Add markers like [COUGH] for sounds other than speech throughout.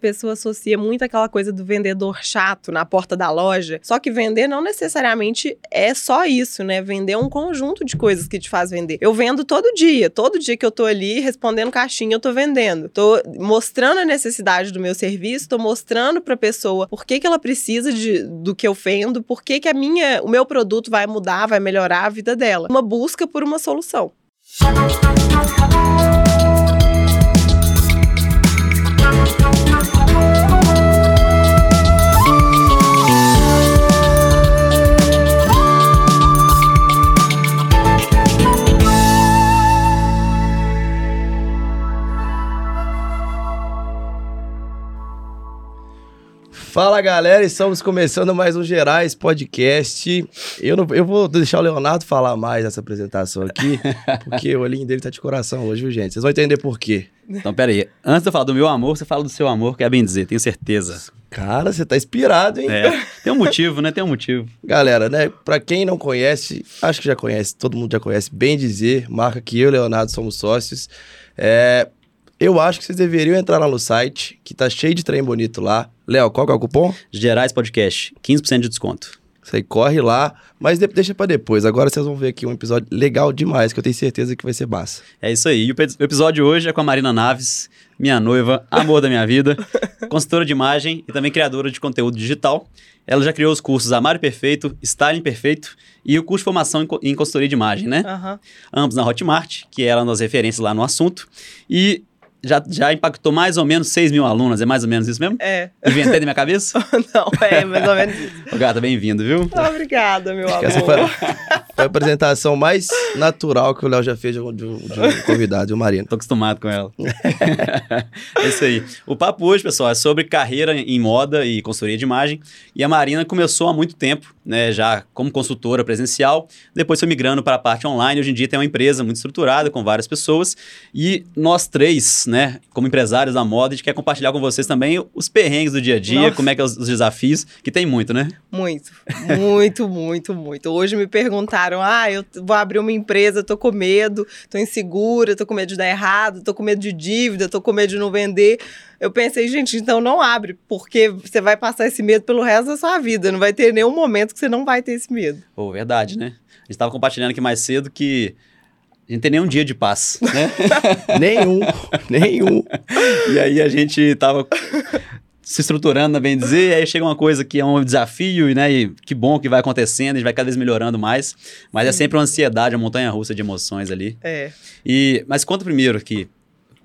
Pessoa associa muito aquela coisa do vendedor chato na porta da loja. Só que vender não necessariamente é só isso, né? Vender é um conjunto de coisas que te faz vender. Eu vendo todo dia. Todo dia que eu tô ali respondendo caixinha, eu tô vendendo. Tô mostrando a necessidade do meu serviço, tô mostrando pra pessoa por que, que ela precisa de, do que eu vendo, por que, que a minha, o meu produto vai mudar, vai melhorar a vida dela. Uma busca por uma solução. Fala galera, estamos começando mais um Gerais Podcast. Eu, não, eu vou deixar o Leonardo falar mais nessa apresentação aqui, [LAUGHS] porque o olhinho dele tá de coração hoje, viu, gente? Vocês vão entender por quê. Então, pera aí. Antes de eu falar do meu amor, você fala do seu amor, que é bem dizer, tenho certeza. Cara, você tá inspirado, hein? É, tem um motivo, né? Tem um motivo. Galera, né? Pra quem não conhece, acho que já conhece, todo mundo já conhece, bem dizer, marca que eu e o Leonardo somos sócios. É, eu acho que vocês deveriam entrar lá no site, que tá cheio de trem bonito lá. Léo, qual que é o cupom? Gerais Podcast, 15% de desconto. Você aí corre lá, mas de- deixa pra depois. Agora vocês vão ver aqui um episódio legal demais, que eu tenho certeza que vai ser massa. É isso aí. E o episódio hoje é com a Marina Naves, minha noiva, amor da minha vida, [LAUGHS] consultora de imagem e também criadora de conteúdo digital. Ela já criou os cursos Amário Perfeito, Styling Perfeito e o curso de formação em co- em consultoria de imagem, né? Aham. ambos na Hotmart, que era uma das referências lá no assunto. E já, já impactou mais ou menos 6 mil alunas, é mais ou menos isso mesmo? É. Inventei da minha cabeça? [LAUGHS] Não, é mais ou menos isso. Ô, gata, bem-vindo, viu? Obrigada, meu amor. essa foi, [LAUGHS] foi a apresentação mais natural que o Léo já fez de um, de um- de um convidado, viu, Marina? Tô acostumado com ela. [LAUGHS] é isso aí. O papo hoje, pessoal, é sobre carreira em moda e consultoria de imagem. E a Marina começou há muito tempo, né, já como consultora presencial, depois foi migrando para a parte online. Hoje em dia tem uma empresa muito estruturada, com várias pessoas. E nós três, né, como empresários da moda, a gente quer compartilhar com vocês também os perrengues do dia a dia, Nossa. como é que é os, os desafios, que tem muito, né? Muito, muito, muito, muito. Hoje me perguntaram: ah, eu vou abrir uma empresa, tô com medo, tô insegura, tô com medo de dar errado, tô com medo de dívida, tô com medo de não vender. Eu pensei, gente, então não abre, porque você vai passar esse medo pelo resto da sua vida. Não vai ter nenhum momento que você não vai ter esse medo. Pô, verdade, né? A gente estava compartilhando aqui mais cedo que a gente não tem nenhum dia de paz, né? [LAUGHS] Nenhum, nenhum. E aí a gente tava se estruturando, bem dizer, e aí chega uma coisa que é um desafio, né? E que bom que vai acontecendo, a gente vai cada vez melhorando mais. Mas é sempre uma ansiedade, uma montanha russa de emoções ali. É. E, mas conta primeiro aqui,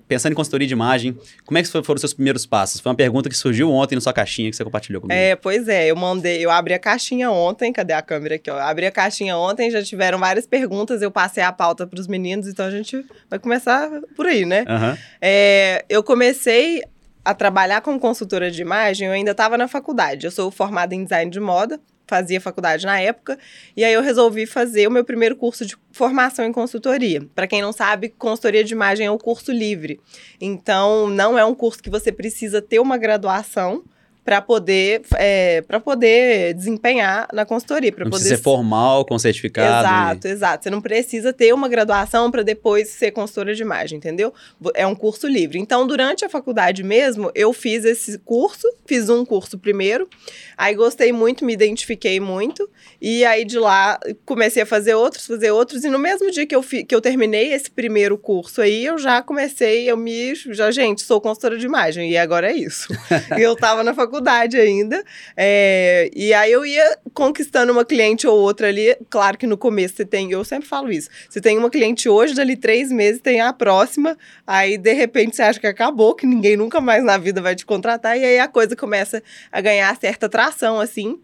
pensando em consultoria de imagem, como é que foram os seus primeiros passos? Foi uma pergunta que surgiu ontem na sua caixinha que você compartilhou comigo. É, pois é, eu mandei, eu abri a caixinha ontem, cadê a câmera aqui, ó? Eu abri a caixinha ontem, já tiveram várias perguntas, eu passei a pauta para os meninos, então a gente vai começar por aí, né? Aham. É, eu comecei a trabalhar como consultora de imagem, eu ainda estava na faculdade. Eu sou formada em design de moda, fazia faculdade na época, e aí eu resolvi fazer o meu primeiro curso de formação em consultoria. Para quem não sabe, consultoria de imagem é um curso livre. Então, não é um curso que você precisa ter uma graduação para poder é, para poder desempenhar na consultoria, para Não poder precisa ser formal, com certificado. Exato, exato. Você não precisa ter uma graduação para depois ser consultora de imagem, entendeu? É um curso livre. Então, durante a faculdade mesmo, eu fiz esse curso, fiz um curso primeiro, aí gostei muito, me identifiquei muito, e aí de lá comecei a fazer outros, fazer outros, e no mesmo dia que eu, fi- que eu terminei esse primeiro curso aí, eu já comecei, eu me. Já, gente, sou consultora de imagem, e agora é isso. [LAUGHS] e eu tava na faculdade ainda. É, e aí eu ia conquistando uma cliente ou outra ali. Claro que no começo você tem, eu sempre falo isso. Você tem uma cliente hoje, dali três meses tem a próxima. Aí de repente você acha que acabou, que ninguém nunca mais na vida vai te contratar. E aí a coisa começa a ganhar certa tração, assim.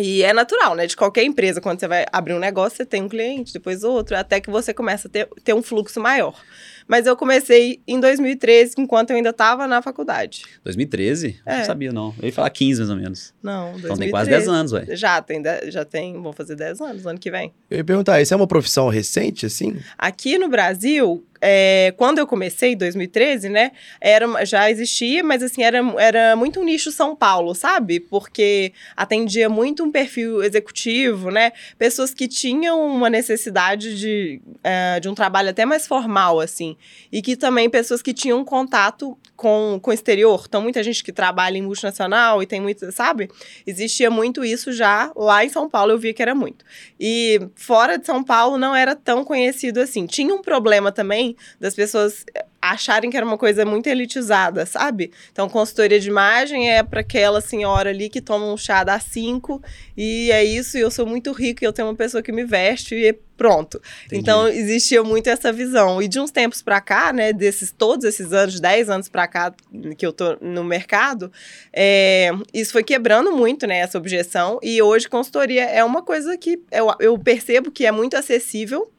E é natural, né? De qualquer empresa, quando você vai abrir um negócio, você tem um cliente, depois outro, até que você começa a ter, ter um fluxo maior. Mas eu comecei em 2013, enquanto eu ainda estava na faculdade. 2013? É. Não sabia, não. Eu ia falar 15, mais ou menos. Não, 2013. Então tem quase 10 anos, ué. Já tem, já tem, vão fazer 10 anos ano que vem. Eu ia perguntar, isso é uma profissão recente, assim? Aqui no Brasil, é, quando eu comecei, em 2013, né, era, já existia, mas assim, era, era muito um nicho São Paulo, sabe? Porque atendia muito um perfil executivo, né? Pessoas que tinham uma necessidade de, é, de um trabalho até mais formal, assim. E que também pessoas que tinham contato com, com o exterior. Então, muita gente que trabalha em multinacional e tem muito, sabe? Existia muito isso já lá em São Paulo, eu via que era muito. E fora de São Paulo não era tão conhecido assim. Tinha um problema também das pessoas acharem que era uma coisa muito elitizada, sabe? Então, consultoria de imagem é para aquela senhora ali que toma um chá das cinco e é isso, e eu sou muito rico e eu tenho uma pessoa que me veste e pronto. Entendi. Então, existia muito essa visão. E de uns tempos para cá, né, desses todos esses anos, 10 anos para cá que eu tô no mercado, é, isso foi quebrando muito, né, essa objeção. E hoje, consultoria é uma coisa que eu, eu percebo que é muito acessível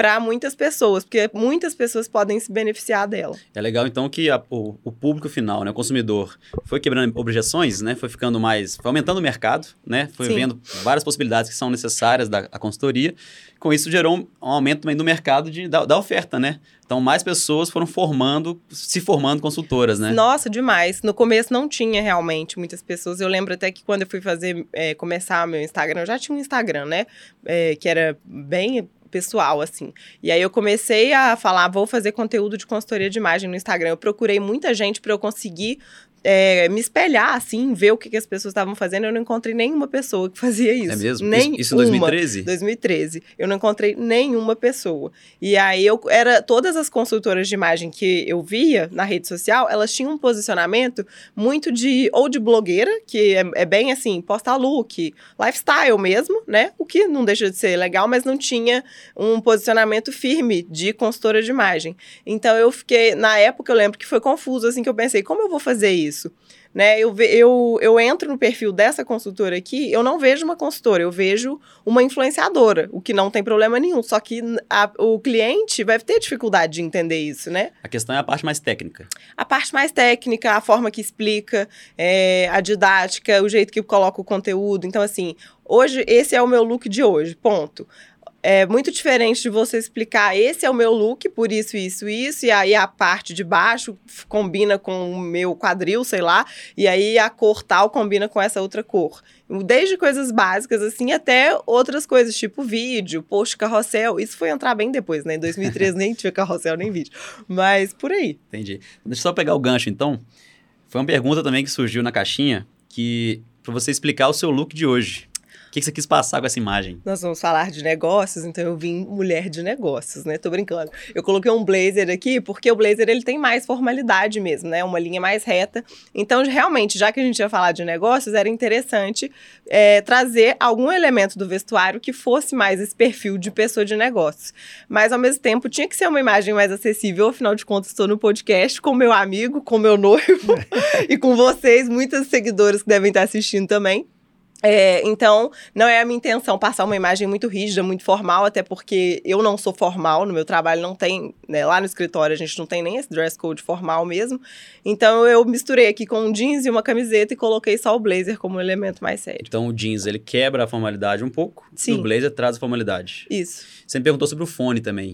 para muitas pessoas, porque muitas pessoas podem se beneficiar dela. É legal, então, que a, o, o, público final, né, o consumidor, foi quebrando objeções, né, foi ficando mais, foi aumentando o mercado, né, foi Sim. vendo várias possibilidades que são necessárias da consultoria. Com isso, gerou um, um aumento também do mercado de, da, da oferta, né? Então, mais pessoas foram formando, se formando consultoras, né? Nossa, demais. No começo não tinha realmente muitas pessoas. Eu lembro até que quando eu fui fazer, é, começar meu Instagram, eu já tinha um Instagram, né? É, que era bem pessoal, assim. E aí eu comecei a falar, vou fazer conteúdo de consultoria de imagem no Instagram. Eu procurei muita gente para eu conseguir é, me espelhar, assim, ver o que, que as pessoas estavam fazendo, eu não encontrei nenhuma pessoa que [LAUGHS] fazia isso. É mesmo? Nem isso, isso em 2013? 2013. Eu não encontrei nenhuma pessoa. E aí eu era. Todas as consultoras de imagem que eu via na rede social, elas tinham um posicionamento muito de. ou de blogueira, que é, é bem assim, posta look, lifestyle mesmo, né? O que não deixa de ser legal, mas não tinha um posicionamento firme de consultora de imagem. Então eu fiquei. Na época eu lembro que foi confuso, assim, que eu pensei, como eu vou fazer isso? Isso. Né, eu, eu, eu entro no perfil dessa consultora aqui, eu não vejo uma consultora, eu vejo uma influenciadora, o que não tem problema nenhum. Só que a, o cliente vai ter dificuldade de entender isso, né? A questão é a parte mais técnica. A parte mais técnica, a forma que explica, é, a didática, o jeito que coloca o conteúdo. Então, assim, hoje, esse é o meu look de hoje, ponto é muito diferente de você explicar esse é o meu look, por isso, isso, isso, e aí a parte de baixo combina com o meu quadril, sei lá, e aí a cor tal combina com essa outra cor. Desde coisas básicas, assim, até outras coisas, tipo vídeo, post carrossel. Isso foi entrar bem depois, né? Em 2013 nem tinha carrossel nem vídeo. Mas por aí. Entendi. Deixa eu só pegar o gancho, então. Foi uma pergunta também que surgiu na caixinha, que para você explicar o seu look de hoje. O que você quis passar com essa imagem? Nós vamos falar de negócios, então eu vim mulher de negócios, né? Tô brincando. Eu coloquei um blazer aqui porque o blazer ele tem mais formalidade mesmo, né? Uma linha mais reta. Então, realmente, já que a gente ia falar de negócios, era interessante é, trazer algum elemento do vestuário que fosse mais esse perfil de pessoa de negócios. Mas, ao mesmo tempo, tinha que ser uma imagem mais acessível. Afinal de contas, estou no podcast com meu amigo, com meu noivo [LAUGHS] [LAUGHS] e com vocês, muitos seguidores que devem estar assistindo também. É, então, não é a minha intenção passar uma imagem muito rígida, muito formal, até porque eu não sou formal, no meu trabalho não tem, né, lá no escritório a gente não tem nem esse dress code formal mesmo. Então, eu misturei aqui com um jeans e uma camiseta e coloquei só o blazer como um elemento mais sério. Então, o jeans, ele quebra a formalidade um pouco, Sim. e o blazer traz a formalidade. Isso. Você me perguntou sobre o fone também.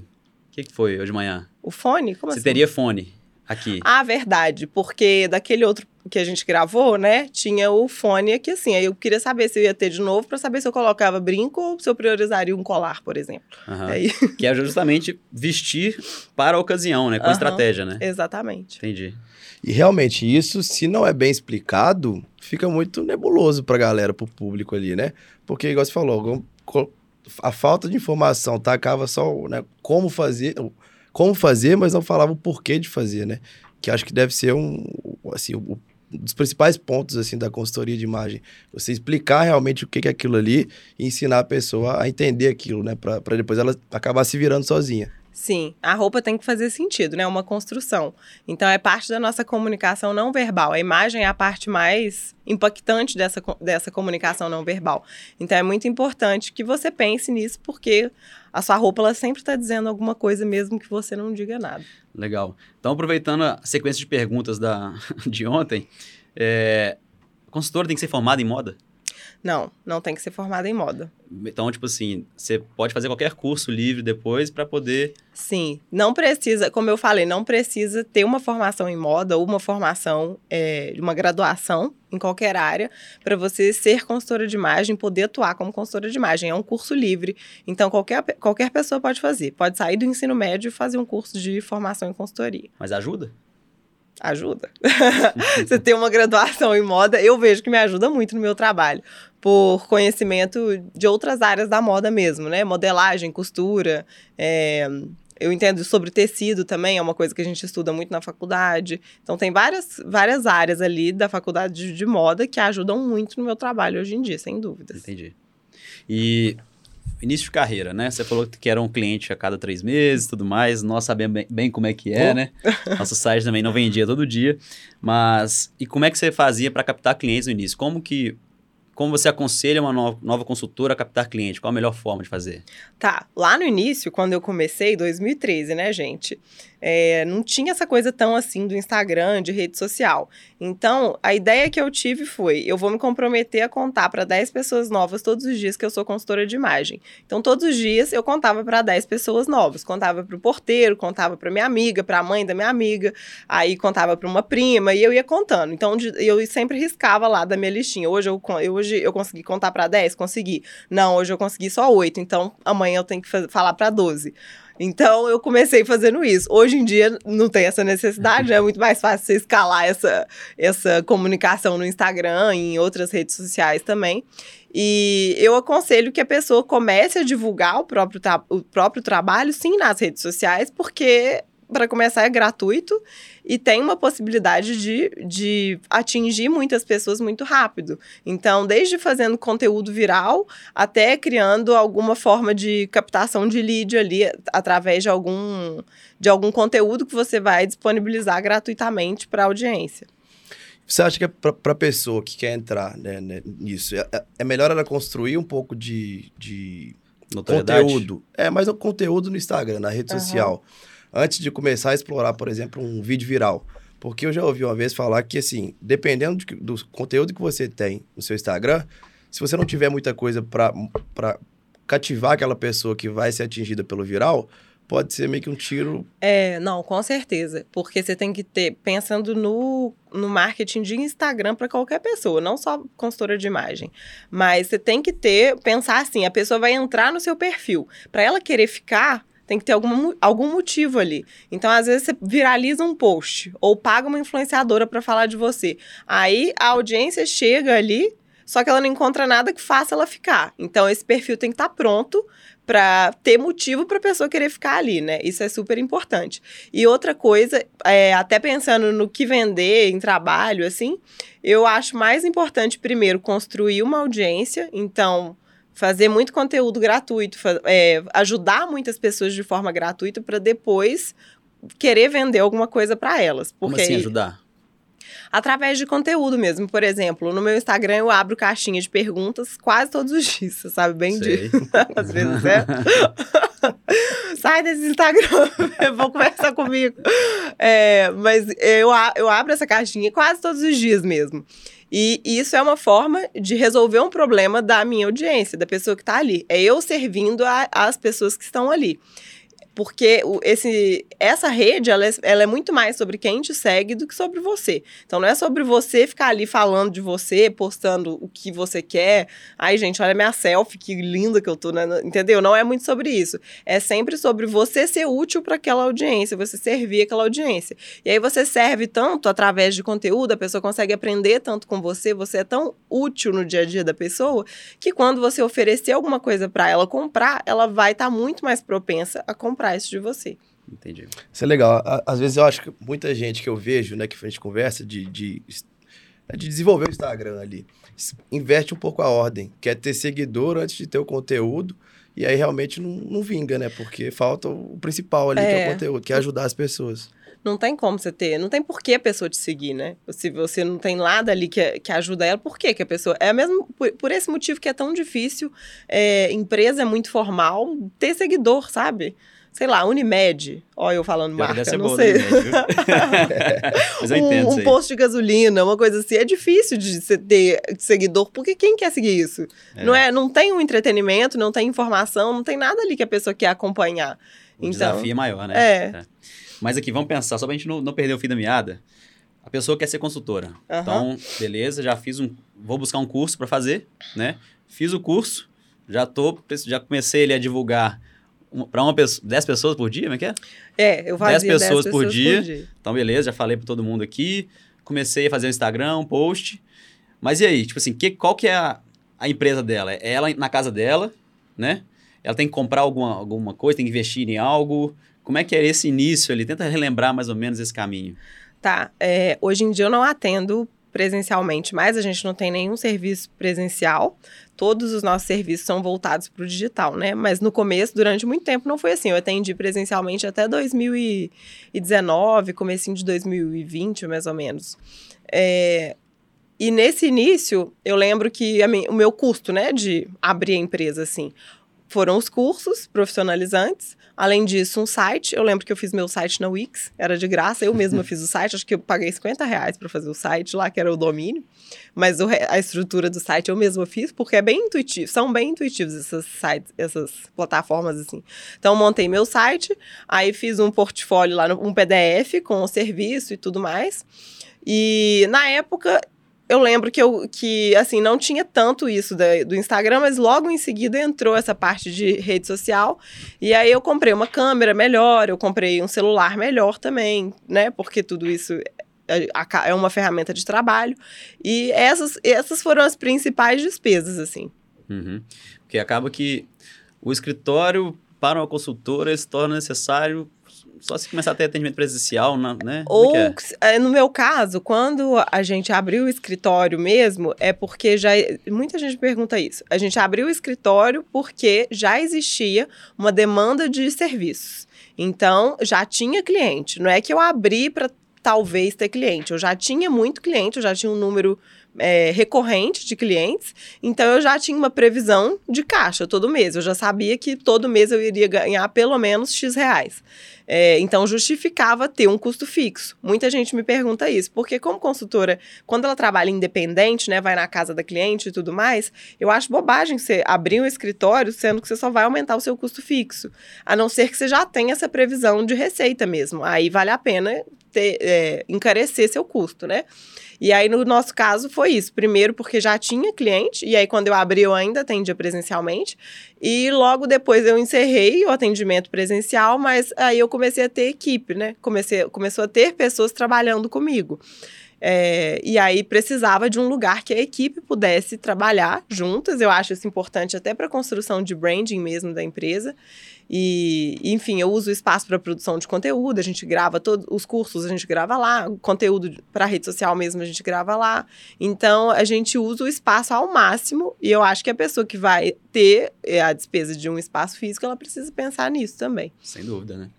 O que, que foi hoje de manhã? O fone? Como Você assim? teria fone aqui. Ah, verdade, porque daquele outro que a gente gravou, né, tinha o fone aqui assim. Aí eu queria saber se eu ia ter de novo para saber se eu colocava brinco ou se eu priorizaria um colar, por exemplo. Uhum. Aí... Que é justamente vestir para a ocasião, né, com uhum. estratégia, né? Exatamente. Entendi. E realmente isso, se não é bem explicado, fica muito nebuloso para a galera, para o público ali, né? Porque, igual você falou, a falta de informação tacava só né, como fazer, como fazer, mas não falava o porquê de fazer, né? Que acho que deve ser um, assim, o um dos principais pontos assim da consultoria de imagem. Você explicar realmente o que é aquilo ali e ensinar a pessoa a entender aquilo, né? Para depois ela acabar se virando sozinha. Sim, a roupa tem que fazer sentido, né? Uma construção. Então é parte da nossa comunicação não verbal. A imagem é a parte mais impactante dessa, dessa comunicação não verbal. Então é muito importante que você pense nisso, porque a sua roupa ela sempre está dizendo alguma coisa, mesmo que você não diga nada. Legal. Então, aproveitando a sequência de perguntas da, [LAUGHS] de ontem, é, consultora tem que ser formada em moda? Não, não tem que ser formada em moda. Então, tipo assim, você pode fazer qualquer curso livre depois para poder. Sim, não precisa, como eu falei, não precisa ter uma formação em moda ou uma formação, é, uma graduação em qualquer área para você ser consultora de imagem, poder atuar como consultora de imagem. É um curso livre, então qualquer, qualquer pessoa pode fazer. Pode sair do ensino médio e fazer um curso de formação em consultoria. Mas ajuda? Ajuda. [LAUGHS] você ter uma graduação em moda, eu vejo que me ajuda muito no meu trabalho. Por conhecimento de outras áreas da moda mesmo, né? Modelagem, costura, é, eu entendo sobre tecido também, é uma coisa que a gente estuda muito na faculdade. Então, tem várias, várias áreas ali da faculdade de, de moda que ajudam muito no meu trabalho hoje em dia, sem dúvidas. Entendi. E início de carreira, né? Você falou que era um cliente a cada três meses tudo mais. Nós sabemos bem, bem como é que é, oh. né? [LAUGHS] Nosso site também não vendia todo dia. Mas, e como é que você fazia para captar clientes no início? Como que como você aconselha uma nova, nova consultora a captar cliente? Qual a melhor forma de fazer? Tá, lá no início, quando eu comecei, 2013, né, gente? É, não tinha essa coisa tão assim do Instagram, de rede social. Então, a ideia que eu tive foi: eu vou me comprometer a contar para 10 pessoas novas todos os dias que eu sou consultora de imagem. Então, todos os dias eu contava para 10 pessoas novas. Contava para o porteiro, contava para minha amiga, para a mãe da minha amiga, aí contava para uma prima e eu ia contando. Então, eu sempre riscava lá da minha listinha. Hoje eu, hoje eu consegui contar para 10? Consegui. Não, hoje eu consegui só 8. Então, amanhã eu tenho que falar para 12. Então eu comecei fazendo isso. Hoje em dia não tem essa necessidade, né? [LAUGHS] é muito mais fácil você escalar essa, essa comunicação no Instagram e em outras redes sociais também. E eu aconselho que a pessoa comece a divulgar o próprio, o próprio trabalho, sim, nas redes sociais, porque para começar, é gratuito e tem uma possibilidade de, de atingir muitas pessoas muito rápido. Então, desde fazendo conteúdo viral até criando alguma forma de captação de lead ali através de algum, de algum conteúdo que você vai disponibilizar gratuitamente para a audiência. Você acha que é para a pessoa que quer entrar né, né, nisso, é, é, melhor ela construir um pouco de, de conteúdo? É, mas o conteúdo no Instagram, na rede uhum. social antes de começar a explorar, por exemplo, um vídeo viral. Porque eu já ouvi uma vez falar que, assim, dependendo de, do conteúdo que você tem no seu Instagram, se você não tiver muita coisa para cativar aquela pessoa que vai ser atingida pelo viral, pode ser meio que um tiro. É, não, com certeza. Porque você tem que ter, pensando no, no marketing de Instagram para qualquer pessoa, não só consultora de imagem. Mas você tem que ter, pensar assim: a pessoa vai entrar no seu perfil. Para ela querer ficar tem que ter algum, algum motivo ali. Então, às vezes, você viraliza um post ou paga uma influenciadora para falar de você. Aí a audiência chega ali, só que ela não encontra nada que faça ela ficar. Então, esse perfil tem que estar tá pronto para ter motivo para a pessoa querer ficar ali, né? Isso é super importante. E outra coisa, é, até pensando no que vender em trabalho, assim, eu acho mais importante primeiro construir uma audiência. Então, fazer muito conteúdo gratuito, é, ajudar muitas pessoas de forma gratuita para depois querer vender alguma coisa para elas. Porque Como assim ajudar? Através de conteúdo mesmo. Por exemplo, no meu Instagram eu abro caixinha de perguntas quase todos os dias, você sabe bem disso. [LAUGHS] Às vezes é. [LAUGHS] Sai desse Instagram, [LAUGHS] vou conversar comigo. É, mas eu, eu abro essa caixinha quase todos os dias mesmo. E isso é uma forma de resolver um problema da minha audiência, da pessoa que está ali. É eu servindo às pessoas que estão ali porque esse, essa rede ela é, ela é, muito mais sobre quem te segue do que sobre você. Então não é sobre você ficar ali falando de você, postando o que você quer. Ai, gente, olha minha selfie, que linda que eu tô, né? entendeu? Não é muito sobre isso. É sempre sobre você ser útil para aquela audiência, você servir aquela audiência. E aí você serve tanto através de conteúdo, a pessoa consegue aprender tanto com você, você é tão útil no dia a dia da pessoa, que quando você oferecer alguma coisa para ela comprar, ela vai estar tá muito mais propensa a comprar isso de você. Entendi. Isso é legal. Às vezes eu acho que muita gente que eu vejo, né, que a gente conversa de, de, né, de desenvolver o Instagram ali, inverte um pouco a ordem. Quer ter seguidor antes de ter o conteúdo. E aí realmente não, não vinga, né? Porque falta o principal ali, é. que é o é. conteúdo, que é ajudar as pessoas. Não tem como você ter, não tem por que a pessoa te seguir, né? Se você não tem nada ali que, que ajuda ela, por que, que a pessoa. É mesmo por, por esse motivo que é tão difícil, é, empresa é muito formal, ter seguidor, sabe? Sei lá, Unimed. Olha eu falando eu marca, não boa, sei. Unimed, [LAUGHS] Mas eu entendo um, um posto de gasolina, uma coisa assim. É difícil de você ter seguidor, porque quem quer seguir isso? É. Não, é, não tem um entretenimento, não tem informação, não tem nada ali que a pessoa quer acompanhar. O então, desafio é maior, né? É. é. Mas aqui, vamos pensar, só pra gente não, não perder o fim da meada. A pessoa quer ser consultora. Uhum. Então, beleza, já fiz um... Vou buscar um curso para fazer, né? Fiz o curso, já tô... Já comecei ele a divulgar para uma pessoa, 10 pessoas por dia, como é que é? É, eu fazia 10 pessoas, 10 por, pessoas dia. por dia. Então, beleza, já falei para todo mundo aqui. Comecei a fazer o Instagram, um post. Mas e aí, tipo assim, que, qual que é a, a empresa dela? É ela na casa dela, né? Ela tem que comprar alguma, alguma coisa, tem que investir em algo. Como é que é esse início ali? Tenta relembrar mais ou menos esse caminho. Tá, é, hoje em dia eu não atendo presencialmente mais, a gente não tem nenhum serviço presencial. Todos os nossos serviços são voltados para o digital, né? Mas no começo, durante muito tempo, não foi assim. Eu atendi presencialmente até 2019, comecinho de 2020, mais ou menos. É, e nesse início, eu lembro que a mi- o meu custo, né, de abrir a empresa, assim, foram os cursos profissionalizantes. Além disso, um site. Eu lembro que eu fiz meu site na Wix, era de graça. Eu mesma [LAUGHS] fiz o site, acho que eu paguei 50 reais para fazer o site lá, que era o domínio. Mas o a estrutura do site eu mesma fiz, porque é bem intuitivo. São bem intuitivos esses sites, essas plataformas, assim. Então, eu montei meu site, aí fiz um portfólio lá, um PDF com o serviço e tudo mais. E na época eu lembro que eu que assim não tinha tanto isso da- do Instagram, mas logo em seguida entrou essa parte de rede social. E aí eu comprei uma câmera melhor, eu comprei um celular melhor também, né? Porque tudo isso é, aca- é uma ferramenta de trabalho. E essas, essas foram as principais despesas, assim. Uhum. Porque acaba que o escritório para uma consultora se torna necessário só se começar a ter atendimento presencial, né? Como Ou, é eh, no meu caso, quando a gente abriu o escritório mesmo, é porque já. Muita gente pergunta isso. A gente abriu o escritório porque já existia uma demanda de serviços. Então, já tinha cliente. Não é que eu abri para talvez ter cliente. Eu já tinha muito cliente, eu já tinha um número eh, recorrente de clientes, então eu já tinha uma previsão de caixa todo mês. Eu já sabia que todo mês eu iria ganhar pelo menos X reais. É, então, justificava ter um custo fixo. Muita gente me pergunta isso, porque como consultora, quando ela trabalha independente, né, vai na casa da cliente e tudo mais, eu acho bobagem você abrir um escritório sendo que você só vai aumentar o seu custo fixo, a não ser que você já tenha essa previsão de receita mesmo. Aí vale a pena ter, é, encarecer seu custo, né? E aí, no nosso caso, foi isso. Primeiro, porque já tinha cliente, e aí, quando eu abri, eu ainda atendia presencialmente. E logo depois eu encerrei o atendimento presencial, mas aí eu comecei a ter equipe, né? Comecei, começou a ter pessoas trabalhando comigo. É, e aí precisava de um lugar que a equipe pudesse trabalhar juntas. Eu acho isso importante até para a construção de branding mesmo da empresa. E, enfim, eu uso o espaço para produção de conteúdo, a gente grava todos os cursos, a gente grava lá, conteúdo para rede social mesmo a gente grava lá. Então, a gente usa o espaço ao máximo e eu acho que a pessoa que vai ter eh, a despesa de um espaço físico, ela precisa pensar nisso também. Sem dúvida, né?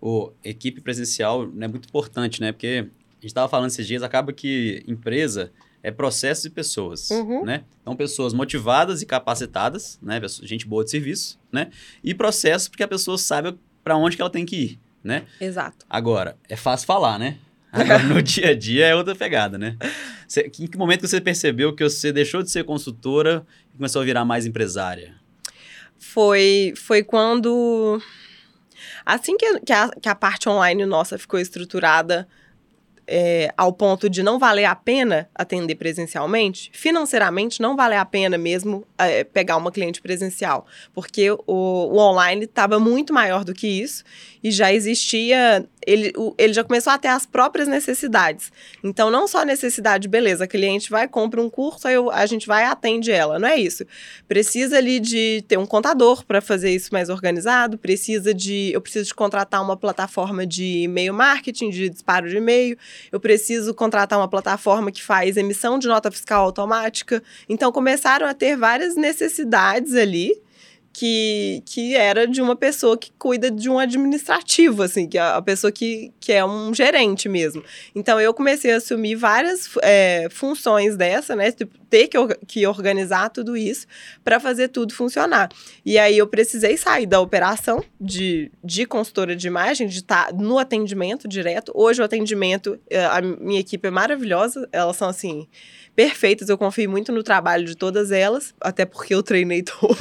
O equipe presencial é muito importante, né? Porque a gente estava falando esses dias, acaba que empresa é processo de pessoas, Uhum. né? Então, pessoas motivadas e capacitadas, né? Gente boa de serviço, né? E processos porque a pessoa sabe para onde que ela tem que ir, né? Exato. Agora, é fácil falar, né? Agora, no [LAUGHS] dia a dia é outra pegada, né? Você, em que momento que você percebeu que você deixou de ser consultora e começou a virar mais empresária? Foi, foi quando. Assim que, que, a, que a parte online nossa ficou estruturada é, ao ponto de não valer a pena atender presencialmente, financeiramente não vale a pena mesmo é, pegar uma cliente presencial, porque o, o online estava muito maior do que isso e já existia, ele, o- ele já começou a ter as próprias necessidades. Então, não só necessidade, beleza, a cliente vai, compra um curso, aí eu- a gente vai e atende ela, não é isso. Precisa ali de ter um contador para fazer isso mais organizado, precisa de, eu preciso de contratar uma plataforma de e-mail marketing, de disparo de e-mail, eu preciso contratar uma plataforma que faz emissão de nota fiscal automática. Então, começaram a ter várias necessidades ali que, que era de uma pessoa que cuida de um administrativo, assim, que é a pessoa que, que é um gerente mesmo. Então, eu comecei a assumir várias é, funções dessa, né? Tipo, ter que, que organizar tudo isso para fazer tudo funcionar. E aí, eu precisei sair da operação de, de consultora de imagem, de estar no atendimento direto. Hoje, o atendimento, eh, a minha equipe é maravilhosa, elas são, assim, perfeitas. Eu confio muito no trabalho de todas elas, até porque eu treinei [LAUGHS] todas.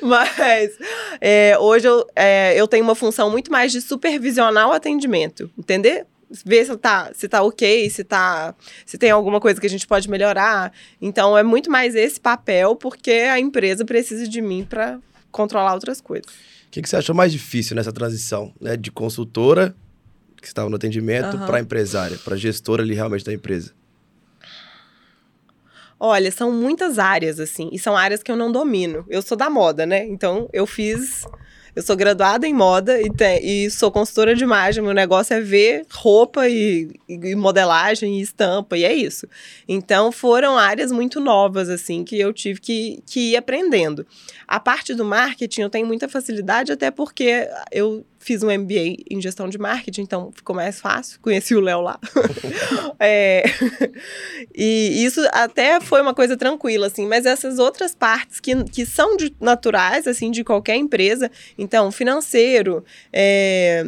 Mas é, hoje eu, é, eu tenho uma função muito mais de supervisionar o atendimento, entender? Ver se tá, se tá ok, se, tá, se tem alguma coisa que a gente pode melhorar. Então, é muito mais esse papel, porque a empresa precisa de mim para controlar outras coisas. O que, que você achou mais difícil nessa transição, né? De consultora, que estava no atendimento, Aham. para empresária, para gestora ali realmente da empresa? Olha, são muitas áreas, assim, e são áreas que eu não domino. Eu sou da moda, né? Então, eu fiz. Eu sou graduada em moda e, te- e sou consultora de imagem. Meu negócio é ver roupa e, e modelagem e estampa, e é isso. Então, foram áreas muito novas, assim, que eu tive que, que ir aprendendo. A parte do marketing eu tenho muita facilidade, até porque eu fiz um MBA em gestão de marketing, então ficou mais fácil. Conheci o Léo lá. [LAUGHS] É, e isso até foi uma coisa tranquila, assim, mas essas outras partes que, que são de- naturais, assim, de qualquer empresa, então, financeiro, é,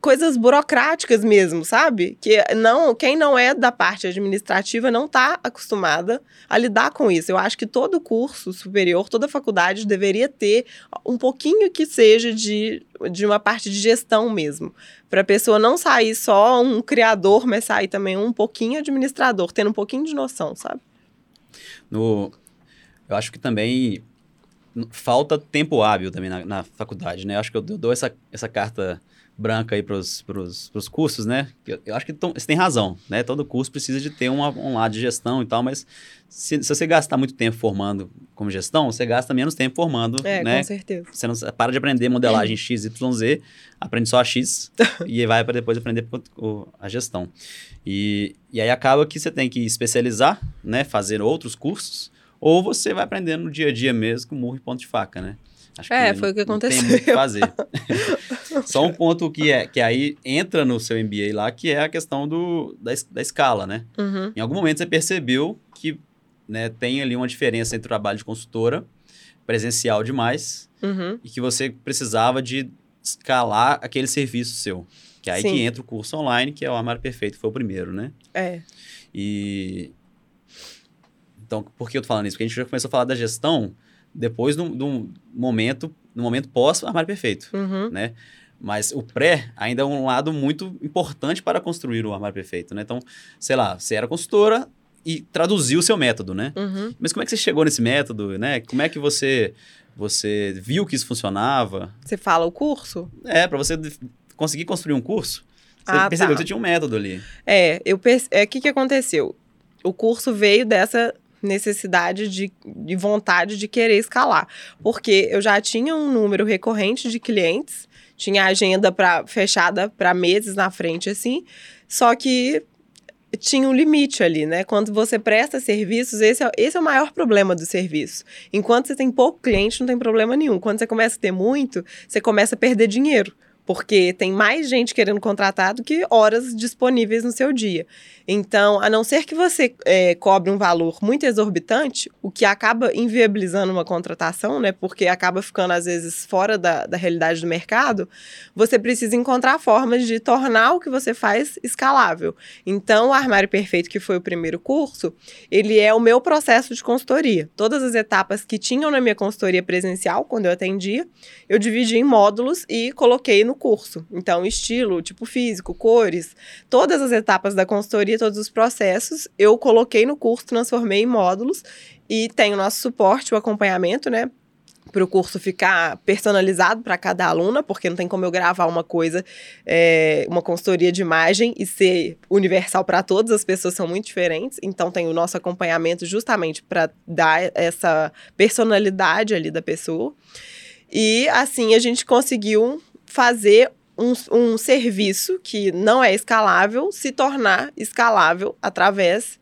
coisas burocráticas mesmo, sabe? Que não, quem não é da parte administrativa não está acostumada a lidar com isso. Eu acho que todo curso superior, toda faculdade deveria ter um pouquinho que seja de, de uma parte de gestão mesmo. Para a pessoa não sair só um criador, mas sair também um pouquinho administrador, tendo um pouquinho de noção, sabe? No, eu acho que também falta tempo hábil também na, na faculdade, né? Eu acho que eu, eu dou essa, essa carta branca aí para os cursos, né? Eu, eu acho que tão- você tem razão, né? Todo curso precisa de ter uma, um lado de gestão e tal, mas se, se você gastar muito tempo formando como gestão, você gasta menos tempo formando, É, né? com certeza. Você não para de aprender modelagem X, Y, Z, aprende só a X [LAUGHS] e vai para depois aprender a gestão. E, e aí acaba que você tem que especializar, né? Fazer outros cursos, ou você vai aprendendo no dia a dia mesmo com murro e ponto de faca, né? Acho É, não- foi o que não Tem aconteceu. muito que fazer. [LAUGHS] Só um ponto que, é, que aí entra no seu MBA lá, que é a questão do, da, da escala, né? Uhum. Em algum momento você percebeu que né, tem ali uma diferença entre o trabalho de consultora, presencial demais, Uhum. e que você precisava de escalar aquele serviço seu. Que é aí Sim. que entra o curso online, que é o Armário Perfeito, que foi o primeiro, né? É. E. Então, por que eu tô falando isso? Porque a gente já começou a falar da gestão depois de um- momento, no momento pós-Armário Perfeito, Uhum. né? Mas o pré ainda é um lado muito importante para construir o Armário Perfeito, né? Então, sei lá, você era consultora e traduziu o seu método, né? Uhum. Mas como é que você chegou nesse método, né? Como é que você você viu que isso funcionava? Você fala o curso? É, para você conseguir construir um curso, você Ah, percebeu tá. que você tinha um método ali. É, eu é, o que, que aconteceu? O curso veio dessa necessidade de, de vontade de querer escalar, porque eu já tinha um número recorrente de clientes, tinha agenda para fechada para meses na frente assim, só que tinha um limite ali, né? Quando você presta serviços, esse é, esse é o maior problema do serviço. Enquanto você tem pouco cliente, não tem problema nenhum. Quando você começa a ter muito, você começa a perder dinheiro. Porque tem mais gente querendo contratar do que horas disponíveis no seu dia. Então, a não ser que você é, cobre um valor muito exorbitante, o que acaba inviabilizando uma contratação, né? Porque acaba ficando, às vezes, fora da, da realidade do mercado, você precisa encontrar formas de tornar o que você faz escalável. Então, o Armário Perfeito, que foi o primeiro curso, ele é o meu processo de consultoria. Todas as etapas que tinham na minha consultoria presencial, quando eu atendia, eu dividi em módulos e coloquei no curso. Então, estilo, tipo físico, cores, todas as etapas da consultoria, todos os processos, eu coloquei no curso, transformei em módulos e tem o nosso suporte, o acompanhamento, né? Para o curso ficar personalizado para cada aluna, porque não tem como eu gravar uma coisa, é, uma consultoria de imagem e ser universal para todas, as pessoas são muito diferentes. Então, tem o nosso acompanhamento justamente para dar essa personalidade ali da pessoa. E assim a gente conseguiu fazer um, um serviço que não é escalável se tornar escalável através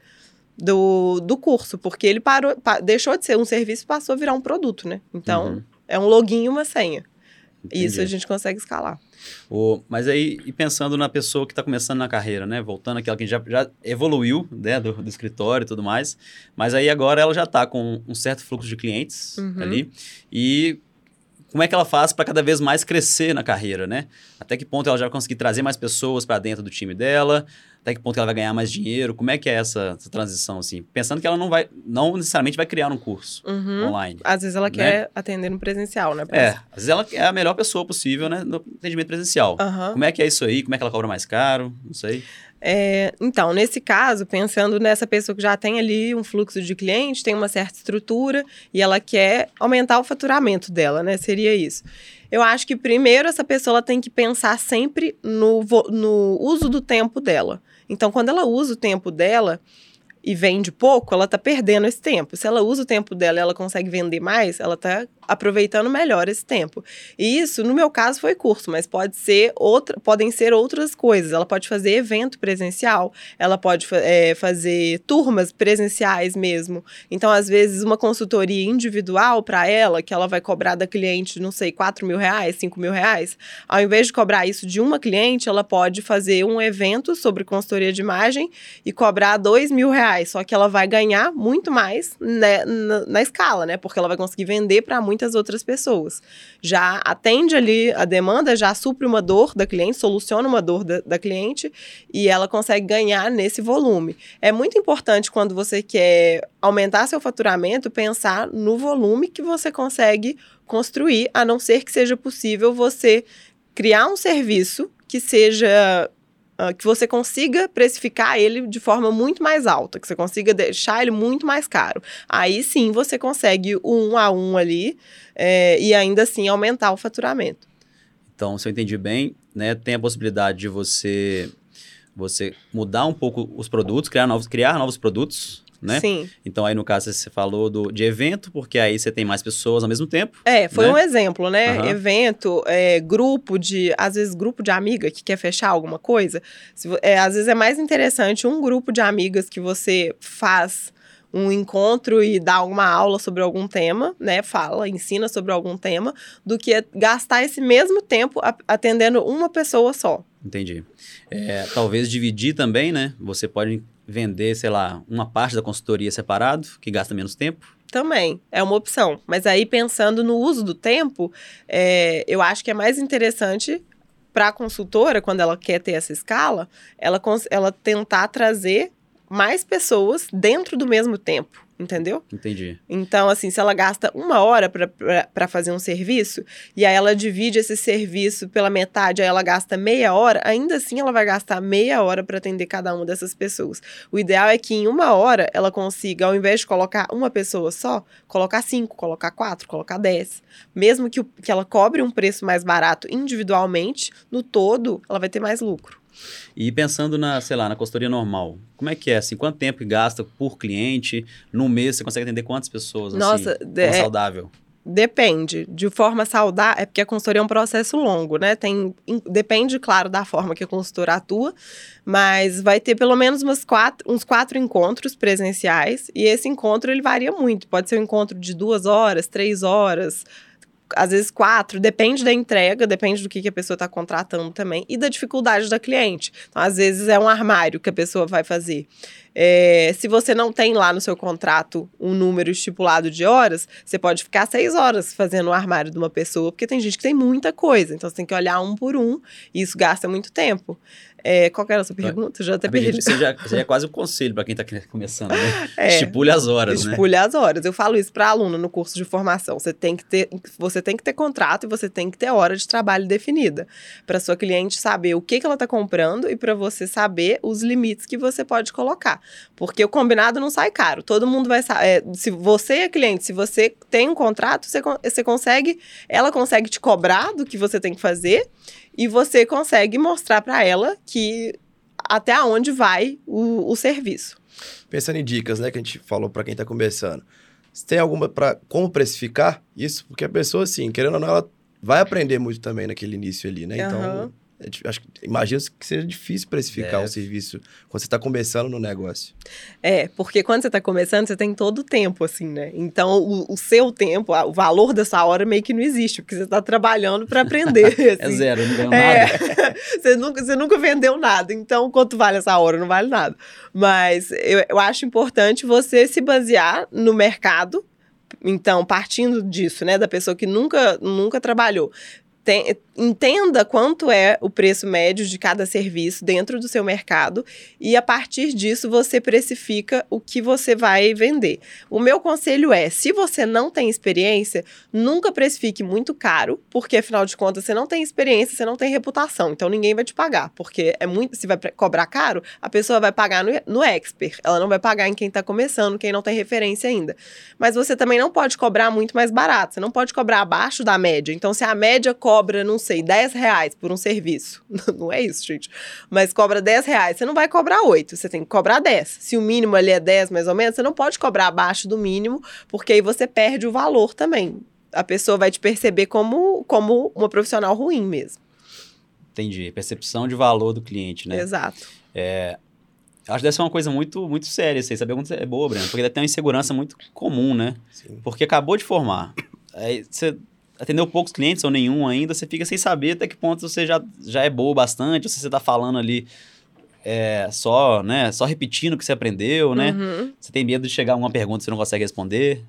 do, do curso, porque ele parou, pa- deixou de ser um serviço e passou a virar um produto, né? Então, Uhum. é um login e uma senha. Entendi. Isso a gente consegue escalar. O, mas aí, e pensando na pessoa que está começando na carreira, né? Voltando àquela que já, já evoluiu, né? Do, do escritório e tudo mais. Mas aí agora ela já está com um certo fluxo de clientes Uhum. ali. E como é que ela faz para cada vez mais crescer na carreira, né? Até que ponto ela já vai conseguir trazer mais pessoas para dentro do time dela? Até que ponto ela vai ganhar mais dinheiro? Como é que é essa, essa transição, assim? Pensando que ela não vai, não necessariamente vai criar um curso Uhum. online. Às vezes ela Né? quer atender no presencial, né? É, às vezes ela é a melhor pessoa possível, né, no atendimento presencial. Aham. Como é que é isso aí? Como é que ela cobra mais caro? Não sei. É, então, nesse caso, pensando nessa pessoa que já tem ali um fluxo de cliente, tem uma certa estrutura e ela quer aumentar o faturamento dela, né? Seria isso. Eu acho que primeiro essa pessoa tem que pensar sempre no, no uso do tempo dela. Então, quando ela usa o tempo dela e vende pouco, ela tá perdendo esse tempo. Se ela usa o tempo dela ela consegue vender mais, ela tá aproveitando melhor esse tempo. E isso, no meu caso, foi curso, mas pode ser outra, podem ser outras coisas. Ela pode fazer evento presencial, ela pode é, fazer turmas presenciais mesmo. Então, às vezes, uma consultoria individual para ela, que ela vai cobrar da cliente, não sei, 4 mil reais, 5 mil reais, ao invés de cobrar isso de uma cliente, ela pode fazer um evento sobre consultoria de imagem e cobrar 2 mil reais. Só que ela vai ganhar muito mais né, na, na escala, né? Porque ela vai conseguir vender para muitas outras pessoas. Já atende ali a demanda, já supre uma dor da cliente, soluciona uma dor da, da cliente e ela consegue ganhar nesse volume. É muito importante quando você quer aumentar seu faturamento, pensar no volume que você consegue construir, a não ser que seja possível você criar um serviço que seja ah, que você consiga precificar ele de forma muito mais alta, que você consiga deixar ele muito mais caro. Aí sim você consegue o um a um ali é, e ainda assim aumentar o faturamento. Então, se eu entendi bem, né, tem a possibilidade de você você mudar um pouco os produtos, criar novos, criar novos produtos, né? Sim. Então, aí no caso você falou do, de evento, porque aí você tem mais pessoas ao mesmo tempo. É, foi Né? um exemplo, né? Aham. Evento, é, grupo de, às vezes, grupo de amiga que quer fechar alguma coisa. Se é, às vezes é mais interessante um grupo de amigas que você faz um encontro e dá uma aula sobre algum tema, né? Fala, ensina sobre algum tema, do que gastar esse mesmo tempo atendendo uma pessoa só. Entendi. É, talvez dividir também, né? Você pode vender, sei lá, uma parte da consultoria separado, que gasta menos tempo. Também é uma opção. Mas aí, pensando no uso do tempo, é, eu acho que é mais interessante para a consultora, quando ela quer ter essa escala, ela, ela tentar trazer mais pessoas dentro do mesmo tempo, entendeu? Entendi. Então, assim, se ela gasta uma hora para fazer um serviço, e aí ela divide esse serviço pela metade, aí ela gasta meia hora, ainda assim ela vai gastar meia hora para atender cada uma dessas pessoas. O ideal é que em uma hora ela consiga, ao invés de colocar uma pessoa só, colocar cinco, colocar quatro, colocar dez. Mesmo que, que ela cobre um preço mais barato individualmente, no todo ela vai ter mais lucro. E pensando na, sei lá, na consultoria normal, como é que é assim? Quanto tempo que gasta por cliente? No mês você consegue atender quantas pessoas? Nossa, assim, forma saudável. Depende. De forma saudável, é porque a consultoria é um processo longo, né? Tem, depende, claro, da forma que a consultora atua, mas vai ter pelo menos umas quatro, uns quatro encontros presenciais, e esse encontro ele varia muito. Pode ser um encontro de duas horas, três horas, às vezes quatro, depende da entrega, depende do que, que a pessoa está contratando também e da dificuldade da cliente. Então, às vezes é um armário que a pessoa vai fazer. É, se você não tem lá no seu contrato um número estipulado de horas, você pode ficar seis horas fazendo o armário de uma pessoa, porque tem gente que tem muita coisa, então você tem que olhar um por um, e isso gasta muito tempo. É, qual que era a sua pergunta? Eu já até perdi. Isso já, [LAUGHS] é quase um conselho para quem está começando, né? É. Estipule as horas, né? Estipule as horas. Eu falo isso para aluno no curso de formação. Você tem que ter, você tem que ter contrato e você tem que ter hora de trabalho definida para sua cliente saber o que, que ela está comprando e para você saber os limites que você pode colocar, porque o combinado não sai caro. Todo mundo vai saber. se você é cliente, se você tem um contrato, você, você consegue, ela consegue te cobrar do que você tem que fazer e você consegue mostrar para ela que até onde vai o, o serviço. Pensando em dicas, né, que a gente falou pra quem tá começando. Você tem alguma para como precificar isso? Porque a pessoa, assim, querendo ou não, ela vai aprender muito também naquele início ali, né? Então, Aham. É acho imagino que seja difícil precificar um Deve. serviço quando você tá começando no negócio. É, porque quando você tá começando, você tem todo o tempo, assim, né? Então, o, o seu tempo, o valor da sua hora meio que não existe, porque você tá trabalhando para aprender. [LAUGHS] É assim. zero, não ganho É, nada. [LAUGHS] você, nunca, você nunca vendeu nada, então quanto vale essa hora? Não vale nada. Mas eu, eu acho importante você se basear no mercado. Então, partindo disso, né, da pessoa que nunca, nunca trabalhou, entenda quanto é o preço médio de cada serviço dentro do seu mercado e a partir disso você precifica o que você vai vender. O meu conselho é, se você não tem experiência, nunca precifique muito caro, porque afinal de contas você não tem experiência, você não tem reputação, então ninguém vai te pagar, porque é muito, se vai cobrar caro, a pessoa vai pagar no, no expert, ela não vai pagar em quem está começando, quem não tem referência ainda. Mas você também não pode cobrar muito mais barato, você não pode cobrar abaixo da média. Então, se a média cobra, não sei, 10 reais por um serviço, [LAUGHS] não é isso, gente, mas cobra 10 reais, você não vai cobrar 8, você tem que cobrar 10. Se o mínimo ali é 10, mais ou menos, você não pode cobrar abaixo do mínimo, porque aí você perde o valor também. A pessoa vai te perceber como, como uma profissional ruim mesmo. Entendi. Percepção de valor do cliente, né? Exato. Acho que deve ser uma coisa muito, muito séria isso aí. Saber quanto é boa, Breno. Porque deve ter uma insegurança muito comum, né? Sim. Porque acabou de formar. Aí você atendeu poucos clientes ou nenhum ainda, você fica sem saber até que ponto você já, já é boa bastante, ou se você tá falando ali é, só, né? Só repetindo o que você aprendeu, né? Uhum. Você tem medo de chegar uma pergunta e você não consegue responder.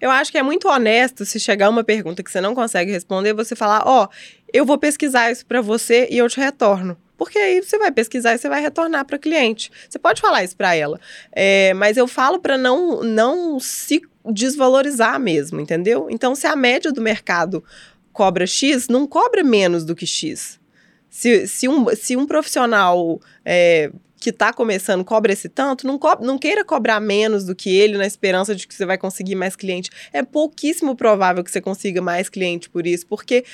Eu acho que é muito honesto se chegar uma pergunta que você não consegue responder, você falar, ó, eu vou pesquisar isso para você e eu te retorno. Porque aí você vai pesquisar e você vai retornar para cliente. Você pode falar isso para ela, É, mas eu falo para não não se desvalorizar mesmo, entendeu? Então, se a média do mercado cobra X, não cobra menos do que X. Se, se, um, se um profissional é, que está começando cobra esse tanto, não, co não queira cobrar menos do que ele na esperança de que você vai conseguir mais cliente. É pouquíssimo provável que você consiga mais cliente por isso, porque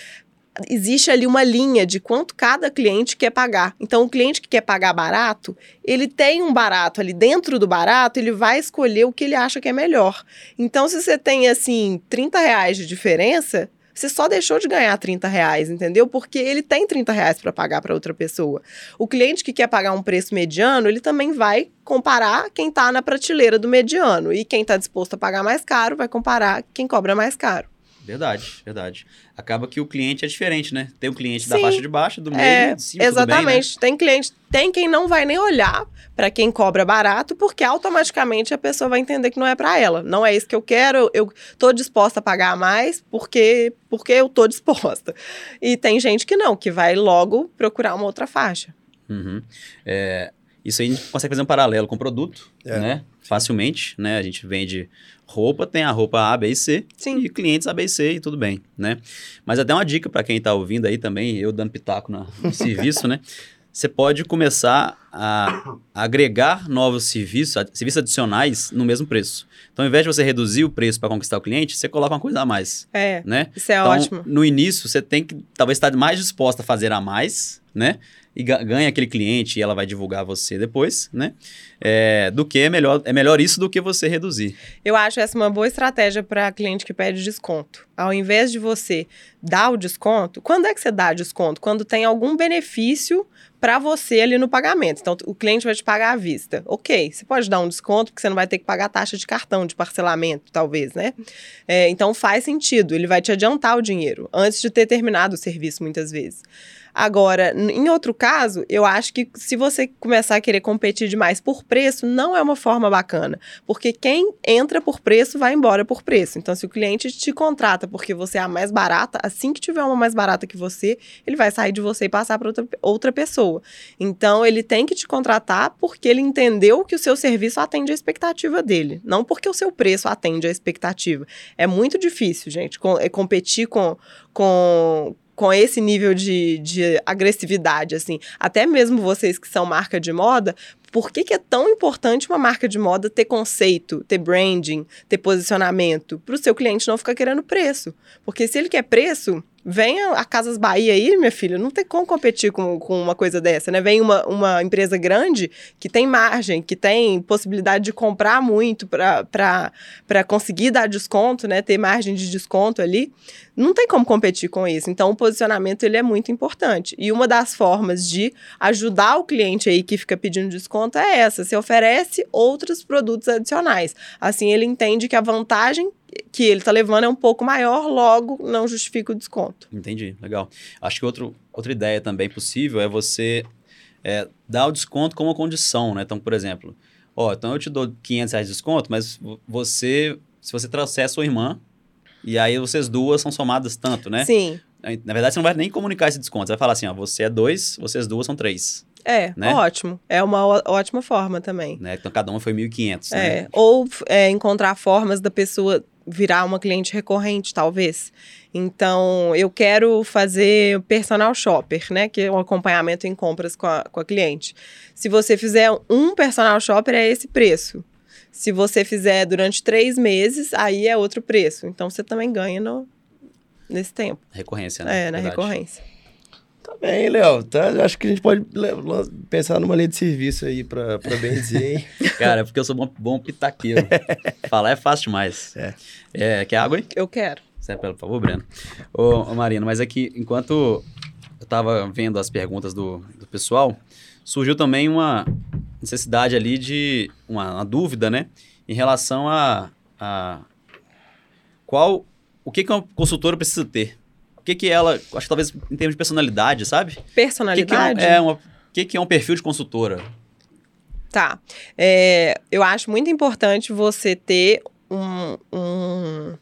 existe ali uma linha de quanto cada cliente quer pagar. Então, o cliente que quer pagar barato, ele tem um barato ali dentro do barato, ele vai escolher o que ele acha que é melhor. Então, se você tem, assim, 30 reais de diferença, você só deixou de ganhar 30 reais, entendeu? Porque ele tem 30 reais para pagar para outra pessoa. O cliente que quer pagar um preço mediano, ele também vai comparar quem está na prateleira do mediano. E quem está disposto a pagar mais caro vai comparar quem cobra mais caro. Verdade, verdade. Acaba que o cliente é diferente, né? Tem o cliente da Sim. faixa de baixo, do meio, É, de cima, tudo bem, né? exatamente. Tem cliente, tem quem não vai nem olhar para quem cobra barato, porque automaticamente a pessoa vai entender que não é para ela. Não é isso que eu quero, eu tô disposta a pagar mais porque porque eu tô [LAUGHS] disposta. E tem gente que não, que vai logo procurar uma outra faixa. Uhum. É, isso aí a gente consegue fazer um paralelo com o produto, É. né? Facilmente, né? A gente vende roupa, tem a roupa A, B e C, Sim. e clientes A, B e C, e tudo bem, né? Mas até uma dica para quem está ouvindo aí também, eu dando pitaco na- no [LAUGHS] serviço, né? Você pode começar a agregar novos serviços, serviços adicionais no mesmo preço. Então, ao invés de você reduzir o preço para conquistar o cliente, você coloca uma coisa a mais, É, né? isso é então, ótimo. no início, você tem que talvez estar mais disposta a fazer a mais, né? E ga- ganha aquele cliente e ela vai divulgar você depois, né? É, do que é melhor, é melhor isso do que você reduzir. Eu acho essa uma boa estratégia para cliente que pede desconto. Ao invés de você dar o desconto, quando é que você dá desconto? Quando tem algum benefício para você ali no pagamento. Então, o cliente vai te pagar à vista. Ok, você pode dar um desconto porque você não vai ter que pagar taxa de cartão, de parcelamento, talvez, né? É, então, faz sentido. Ele vai te adiantar o dinheiro antes de ter terminado o serviço, muitas vezes. Agora, em outro caso, eu acho que se você começar a querer competir demais por preço, não é uma forma bacana. Porque quem entra por preço vai embora por preço. Então, se o cliente te contrata porque você é a mais barata, assim que tiver uma mais barata que você, ele vai sair de você e passar para outra, outra pessoa. Então, ele tem que te contratar porque ele entendeu que o seu serviço atende a expectativa dele, não porque o seu preço atende a expectativa. É muito difícil, gente, com- é competir com. com com esse nível de, de agressividade, assim. Até mesmo vocês que são marca de moda, por que, que é tão importante uma marca de moda ter conceito, ter branding, ter posicionamento? Para o seu cliente não ficar querendo preço. Porque se ele quer preço, venha a Casas Bahia aí, minha filha, não tem como competir com, com uma coisa dessa, né? Vem uma, uma empresa grande que tem margem, que tem possibilidade de comprar muito para conseguir dar desconto, né? Ter margem de desconto ali. Não tem como competir com isso. Então, o posicionamento ele é muito importante. E uma das formas de ajudar o cliente aí que fica pedindo desconto é essa: você oferece outros produtos adicionais. Assim, ele entende que a vantagem que ele está levando é um pouco maior, logo não justifica o desconto. Entendi, legal. Acho que outro, outra ideia também possível é você é, dar o desconto como condição, né? Então, por exemplo, ó, então eu te dou 500 reais de desconto, mas vo- você, se você trouxer a sua irmã, e aí vocês duas são somadas tanto, né? Sim, Na verdade, você não vai nem comunicar esse desconto. Você vai falar assim, ó, você é dois, vocês duas são três. É, Né? ótimo. É uma ótima forma também. Né? Então, cada uma foi 1.500, É, né? ou é, encontrar formas da pessoa virar uma cliente recorrente, talvez. Então, eu quero fazer personal shopper, né? Que é um acompanhamento em compras com a, com a cliente. Se você fizer um personal shopper, é esse preço. Se você fizer durante três meses, aí é outro preço. Então, você também ganha no, nesse tempo. Recorrência, né? É, na Verdade. recorrência. Bem, Léo. Tá, acho que a gente pode pensar numa linha de serviço aí pra, pra benzer, hein? [LAUGHS] Cara, é porque eu sou bom, bom pitaqueiro. Falar é fácil demais. É. É, quer água, hein? Eu quero. Serve por favor, Breno. Ô, ô, Marina, mas é que enquanto eu tava vendo as perguntas do, do pessoal, surgiu também uma necessidade ali de uma, uma dúvida, né? Em relação a, a qual o que, que uma consultora precisa ter? O que, que ela, acho que talvez em termos de personalidade, sabe? O que, que é, um, Personalidade. é uma, o que, que é um perfil de consultora? Tá. É, eu acho muito importante você ter um, um,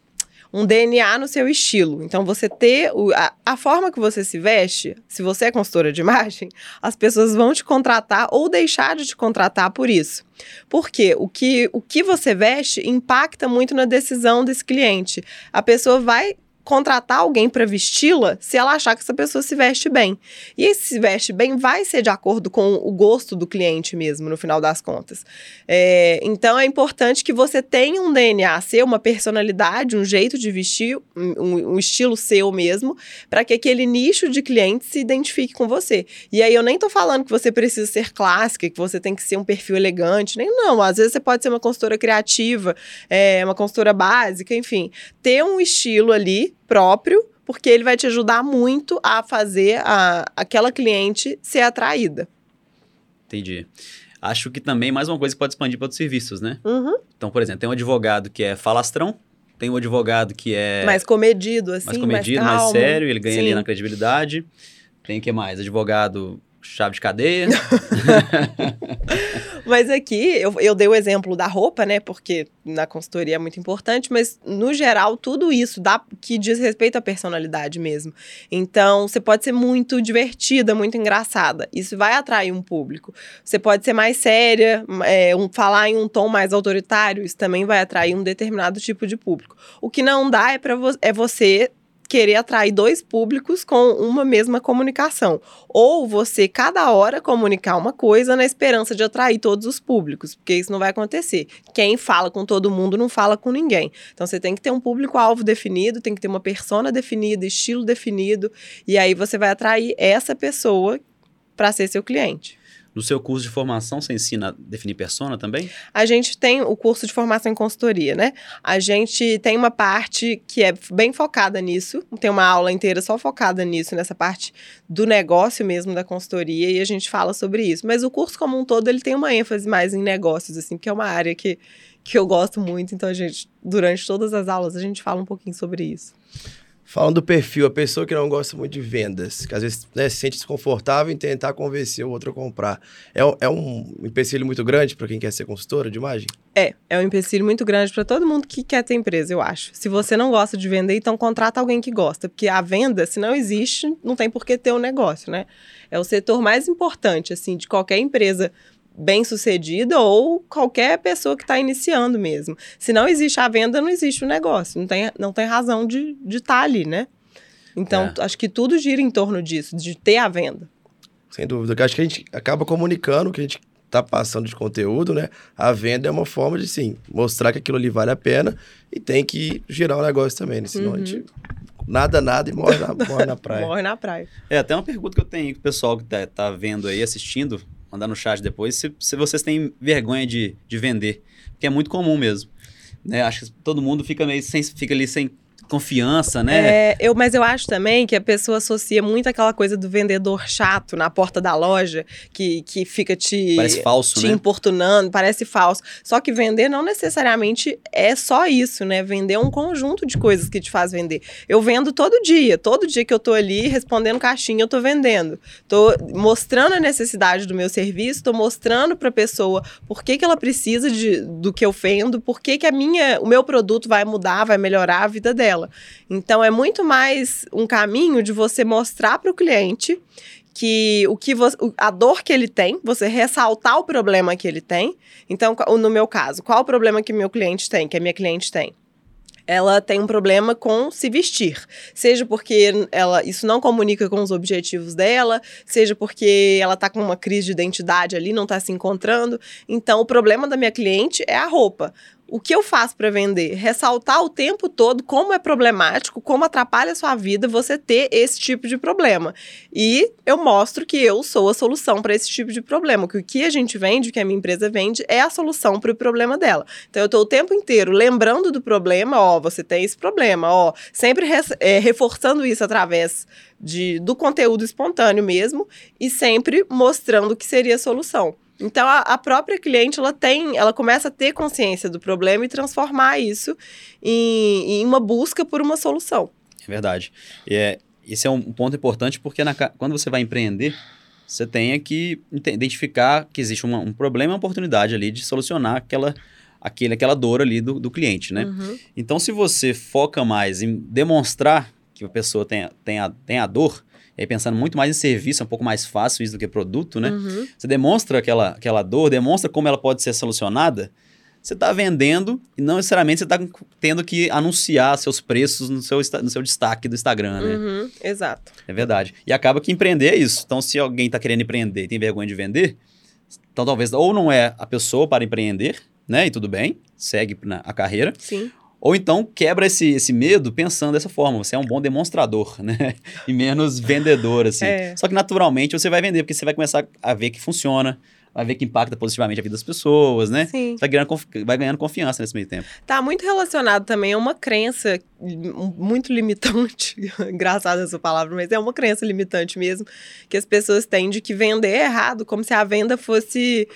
um DNA no seu estilo. Então, você ter o- a, a forma que você se veste, se você é consultora de imagem, as pessoas vão te contratar ou deixar de te contratar por isso. Porque o que, o que você veste impacta muito na decisão desse cliente. A pessoa vai contratar alguém para vesti-la se ela achar que essa pessoa se veste bem. E esse se veste bem vai ser de acordo com o gosto do cliente mesmo, no final das contas. É, então é importante que você tenha um DNA seu, uma personalidade, um jeito de vestir, um, um estilo seu mesmo, para que aquele nicho de clientes se identifique com você. E aí eu nem tô falando que você precisa ser clássica, que você tem que ser um perfil elegante, nem não. Às vezes você pode ser uma consultora criativa, é, uma consultora básica, enfim. Ter um estilo ali próprio, porque ele vai te ajudar muito a fazer a, aquela cliente ser atraída. Entendi. Acho que também mais uma coisa que pode expandir para outros serviços, né? Uhum. Então, por exemplo, tem um advogado que é falastrão, tem um advogado que é mais comedido, assim, mais comedido, mais, calmo. sério, ele ganha ali Sim. na credibilidade. Tem o que mais? Advogado chave de cadeia. [LAUGHS] Mas aqui, eu, eu dei o exemplo da roupa, né? Porque na consultoria é muito importante, mas no geral, tudo isso dá que diz respeito à personalidade mesmo. Então, você pode ser muito divertida, muito engraçada. Isso vai atrair um público. Você pode ser mais séria, é, um, falar em um tom mais autoritário, isso também vai atrair um determinado tipo de público. O que não dá é, vo é você querer atrair dois públicos com uma mesma comunicação. Ou você, cada hora, comunicar uma coisa na esperança de atrair todos os públicos, porque isso não vai acontecer. Quem fala com todo mundo não fala com ninguém. Então você tem que ter um público-alvo definido, tem que ter uma persona definida, estilo definido, e aí você vai atrair essa pessoa para ser seu cliente. No seu curso de formação, você ensina a definir persona também? A gente tem o curso de formação em consultoria, né? A gente tem uma parte que é bem focada nisso, tem uma aula inteira só focada nisso, nessa parte do negócio mesmo da consultoria, e a gente fala sobre isso. Mas o curso como um todo, ele tem uma ênfase mais em negócios, assim, porque é uma área que, que eu gosto muito, então a gente, durante todas as aulas, a gente fala um pouquinho sobre isso. Falando do perfil, a pessoa que não gosta muito de vendas, que às vezes né, se sente desconfortável em tentar convencer o outro a comprar. É, um- é um empecilho muito grande para quem quer ser consultora de imagem? É, é um empecilho muito grande para todo mundo que quer ter empresa, eu acho. Se você não gosta de vender, então contrata alguém que gosta, porque a venda, se não existe, não tem por que ter um negócio, né? É o setor mais importante, assim, de qualquer empresa bem sucedida ou qualquer pessoa que está iniciando mesmo. Se não existe a venda, não existe o negócio, não tem, não tem razão de estar ali, né? Então, É. acho que tudo gira em torno disso, de ter a venda. Sem dúvida. Eu acho que a gente acaba comunicando o que a gente está passando de conteúdo, né? A venda é uma forma de, sim, mostrar que aquilo ali vale a pena e tem que girar o negócio também, né? Senão a gente nada, nada e morre na, morre na praia. [LAUGHS] Morre na praia. É, até uma pergunta que eu tenho pro pessoal que tá, tá vendo aí, assistindo, mandar no chat depois, se, se vocês têm vergonha de, de vender. Porque é muito comum mesmo. Né? Acho que todo mundo fica meio sem, fica ali sem confiança, né? É, eu, mas eu acho também que a pessoa associa muito aquela coisa do vendedor chato na porta da loja, que, que fica te, Parece falso, te né? importunando, parece falso. Só que vender não necessariamente é só isso, né? Vender é um conjunto de coisas que te faz vender. Eu vendo todo dia, todo dia que eu tô ali respondendo caixinha, eu tô vendendo. Tô mostrando a necessidade do meu serviço, tô mostrando pra pessoa por que, que ela precisa de, do que eu vendo, por que, que a minha, o meu produto vai mudar, vai melhorar a vida dela. Dela. Então é muito mais um caminho de você mostrar para o cliente que o que você, a dor que ele tem, você ressaltar o problema que ele tem. Então, no meu caso, qual o problema que meu cliente tem, que a minha cliente tem? ela tem um problema com se vestir. Seja porque ela isso não comunica com os objetivos dela, seja porque ela está com uma crise de identidade ali, não está se encontrando. Então, o problema da minha cliente é a roupa o que eu faço para vender? Ressaltar o tempo todo como é problemático, como atrapalha a sua vida você ter esse tipo de problema. E eu mostro que eu sou a solução para esse tipo de problema. Que o que a gente vende, o que a minha empresa vende, é a solução para o problema dela. Então eu estou o tempo inteiro lembrando do problema, ó, você tem esse problema, ó, sempre é, reforçando isso através de, do conteúdo espontâneo mesmo e sempre mostrando que seria a solução. Então a, a, própria cliente ela tem, ela começa a ter consciência do problema e transformar isso em, em uma busca por uma solução. É verdade. E é, esse é um ponto importante porque na, quando você vai empreender, você tem que identificar que existe uma, um problema e uma oportunidade ali de solucionar aquela, aquele, aquela dor ali do, do cliente, né? Uhum. Então, se você foca mais em demonstrar que a pessoa tem, tem, a, tem a dor, e aí pensando muito mais em serviço, é um pouco mais fácil isso do que produto, né? Uhum. Você demonstra aquela, aquela dor, demonstra como ela pode ser solucionada, você está vendendo e não necessariamente você está tendo que anunciar seus preços no seu, no seu destaque do Instagram, né? Uhum, exato. É verdade. E acaba que empreender é isso. Então, se alguém está querendo empreender e tem vergonha de vender, então talvez ou não é a pessoa para empreender, né? E tudo bem, segue na, a carreira. Sim. Ou então quebra esse, esse medo pensando dessa forma. Você é um bom demonstrador, [LAUGHS] né? E menos vendedor, assim. É. Só que naturalmente você vai vender, porque você vai começar a ver que funciona, vai ver que impacta positivamente a vida das pessoas, né? Sim. Você vai ganhando, vai ganhando confiança nesse meio tempo. Tá muito relacionado também a uma crença muito limitante, [LAUGHS] engraçada essa palavra, mas é uma crença limitante mesmo, que as pessoas têm de que vender é errado, como se a venda fosse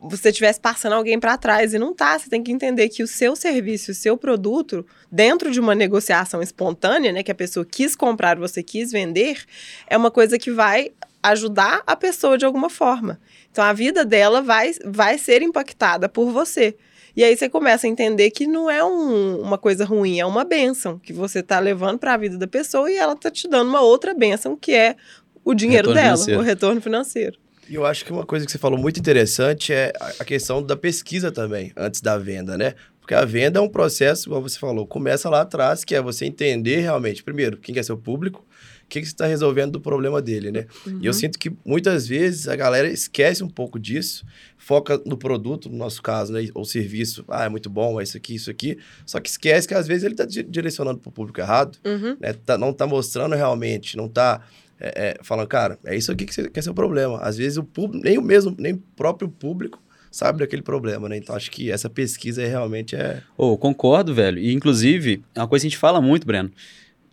você estivesse passando alguém para trás e não tá. Você tem que entender que o seu serviço, o seu produto, dentro de uma negociação espontânea, né, que a pessoa quis comprar, você quis vender, é uma coisa que vai ajudar a pessoa de alguma forma. Então a vida dela vai, vai ser impactada por você. E aí você começa a entender que não é um, uma coisa ruim, é uma benção que você está levando para a vida da pessoa e ela está te dando uma outra benção que é o dinheiro retorno dela, financeiro. o retorno financeiro. E eu acho que uma coisa que você falou muito interessante é a questão da pesquisa também, antes da venda, né? Porque a venda é um processo, como você falou, começa lá atrás, que é você entender realmente, primeiro, quem é seu público, o que, que você está resolvendo do problema dele, né? Uhum. E eu uhum. sinto que muitas vezes a galera esquece um pouco disso, foca no produto, no nosso caso, né? Ou serviço, ah, é muito bom, é isso aqui, isso aqui. Só que esquece que às vezes ele está direcionando para o público errado, uhum. né? Tá, não está mostrando realmente, não está é, é, falando, cara, é isso aqui que, você, é seu problema. Às vezes o público, nem o mesmo, nem o próprio público sabe daquele problema, né? Então acho que essa pesquisa realmente é. Oh, concordo, velho. E inclusive, é uma coisa que a gente fala muito, Breno,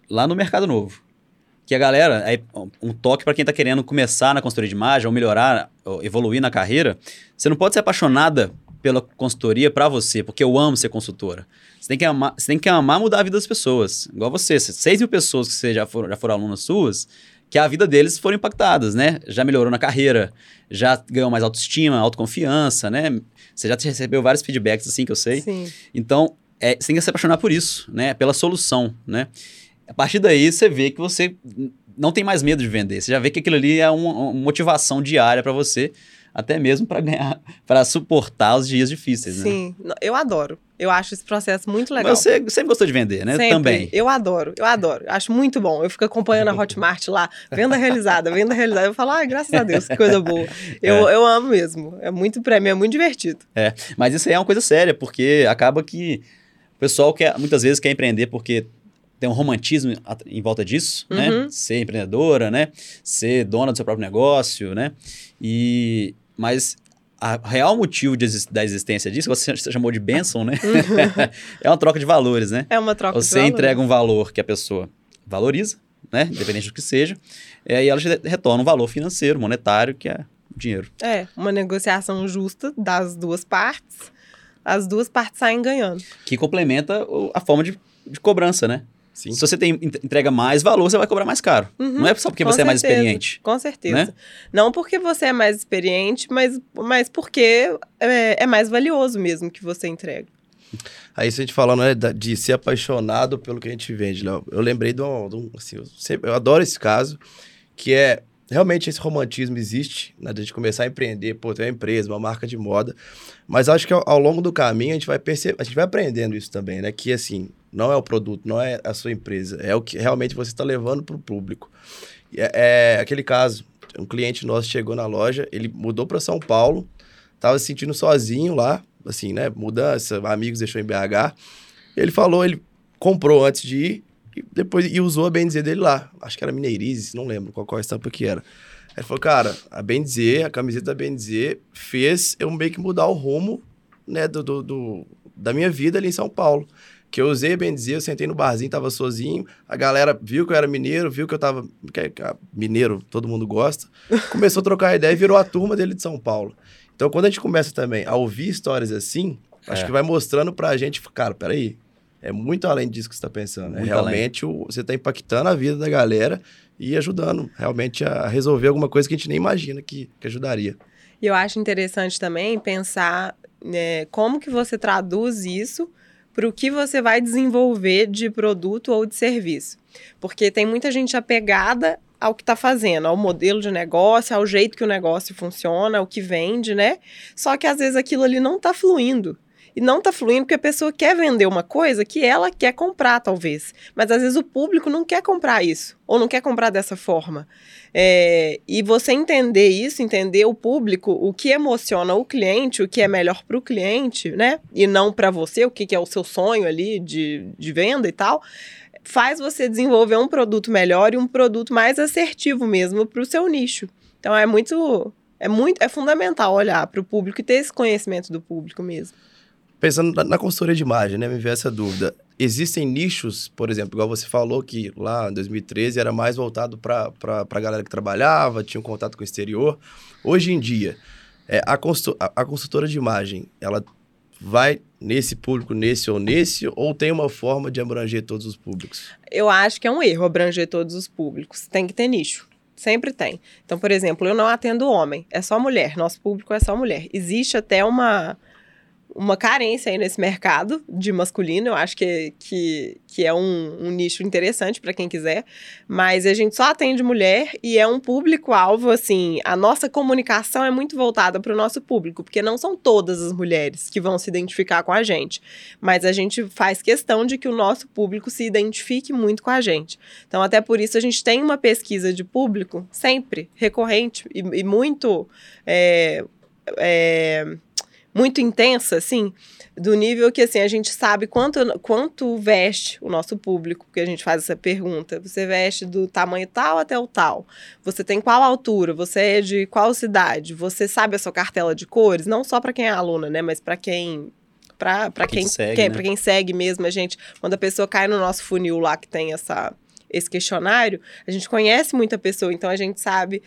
lá no Mercado Novo. Que a galera, é um toque para quem está querendo começar na consultoria de imagem, ou melhorar, ou evoluir na carreira, você não pode ser apaixonada pela consultoria para você, porque eu amo ser consultora. Você tem, que amar, você tem que amar mudar a vida das pessoas. Igual você, 6 mil pessoas que já foram, já foram alunas suas, que a vida deles foram impactadas, né? Já melhorou na carreira, já ganhou mais autoestima, autoconfiança, né? Você já recebeu vários feedbacks assim que eu sei. Sim. Então, é, você tem que se apaixonar por isso, né? Pela solução, né? A partir daí, você vê que você não tem mais medo de vender. Você já vê que aquilo ali é uma, uma motivação diária para você até mesmo para ganhar, [LAUGHS] para suportar os dias difíceis, né? Sim, eu adoro. Eu acho esse processo muito legal. Mas você sempre gostou de vender, né? Sempre. Também. Eu adoro, eu adoro. Acho muito bom. Eu fico acompanhando a Hotmart lá, venda realizada, venda realizada. Eu falo, ai, graças a Deus, que coisa boa. [LAUGHS] Eu, é. eu amo mesmo. É muito para mim, é muito divertido. É, mas isso aí é uma coisa séria, porque acaba que o pessoal quer, muitas vezes quer empreender porque tem um romantismo em volta disso, né? uhum. né? Ser empreendedora, né? Ser dona do seu próprio negócio, né? E mas a real motivo de, da existência disso, você chamou de bênção, né? Uhum. [LAUGHS] é uma troca de valores, né? É uma troca você de valores. Você entrega um valor que a pessoa valoriza, né? Independente do que seja. E aí ela retorna um valor financeiro, monetário, que é o dinheiro. É, uma negociação justa das duas partes. As duas partes saem ganhando. Que complementa a forma de, de cobrança, né? Sim. Se você tem, entrega mais valor, você vai cobrar mais caro. Uhum, não é só porque você certeza, é mais experiente. Com certeza. Né? Não porque você é mais experiente, mas, mas porque é, é mais valioso mesmo que você entrega. Aí, se a gente falando né, de ser apaixonado pelo que a gente vende, Léo, eu lembrei de um. De um assim, eu, sempre, eu adoro esse caso, que é realmente esse romantismo existe, né, de a gente começar a empreender, pô, tem uma empresa, uma marca de moda, mas acho que ao, ao longo do caminho a gente vai perceber, a gente vai aprendendo isso também, né, que assim, não é o produto, não é a sua empresa, é o que realmente você está levando para o público. É, é, aquele caso, um cliente nosso chegou na loja, ele mudou para São Paulo, estava se sentindo sozinho lá, assim, né, mudança, amigos deixou em BH, ele falou, ele comprou antes de ir, e depois e usou a Bendizer dele lá. Acho que era Mineirizes, não lembro qual, qual estampa que era. Ele falou, cara, a Bendizer, a camiseta da Bendizer fez eu meio que mudar o rumo, né, do, do, do, da minha vida ali em São Paulo. Que eu usei a Bendizer, eu sentei no barzinho, tava sozinho, a galera viu que eu era mineiro, viu que eu tava... Que, que, mineiro, todo mundo gosta. [LAUGHS] Começou a trocar ideia e virou a turma dele de São Paulo. Então, quando a gente começa também a ouvir histórias assim, é. acho que vai mostrando pra gente, cara, peraí, é muito além disso que você está pensando. é realmente o, você está impactando a vida da galera e ajudando realmente a resolver alguma coisa que a gente nem imagina que, que ajudaria. E eu acho interessante também pensar né, como que você traduz isso para o que você vai desenvolver de produto ou de serviço. Porque tem muita gente apegada ao que está fazendo, ao modelo de negócio, ao jeito que o negócio funciona, ao que vende, né? Só que às vezes aquilo ali não está fluindo e não está fluindo porque a pessoa quer vender uma coisa que ela quer comprar, talvez. Mas às vezes o público não quer comprar isso, ou não quer comprar dessa forma. É, e você entender isso, entender o público, o que emociona o cliente, o que é melhor para o cliente, né? E não para você, o que, que é o seu sonho ali de, de venda e tal faz você desenvolver um produto melhor e um produto mais assertivo mesmo para o seu nicho. Então é muito, é muito, é fundamental olhar para o público e ter esse conhecimento do público mesmo. Pensando na, na consultoria de imagem, né? Me veio essa dúvida. Existem nichos, por exemplo, igual você falou que lá em 2013 era mais voltado para a galera que trabalhava, tinha um contato com o exterior. Hoje em dia, é, a, a, a consultora de imagem, ela vai nesse público, nesse ou nesse, ou tem uma forma de abranger todos os públicos? Eu acho que é um erro abranger todos os públicos. Tem que ter nicho. Sempre tem. Então, por exemplo, eu não atendo homem, é só mulher. Nosso público é só mulher. Existe até uma uma carência aí nesse mercado de masculino. Eu acho que, que, que é um, um nicho interessante para quem quiser. Mas a gente só atende mulher e é um público-alvo, assim. A nossa comunicação é muito voltada para o nosso público, porque não são todas as mulheres que vão se identificar com a gente. Mas a gente faz questão de que o nosso público se identifique muito com a gente. Então, até por isso, a gente tem uma pesquisa de público sempre recorrente e, e muito. É, é, muito intensa, assim, do nível que, assim, a gente sabe quanto, quanto veste o nosso público, porque a gente faz essa pergunta. Você veste do tamanho tal até o tal. Você tem qual altura? Você é de qual cidade? Você sabe a sua cartela de cores? Não só para quem é aluna, né? Mas para quem para quem, quem, segue, quem, né? quem segue mesmo a gente, quando a pessoa cai no nosso funil lá que tem essa esse questionário, a gente conhece muita pessoa, então a gente sabe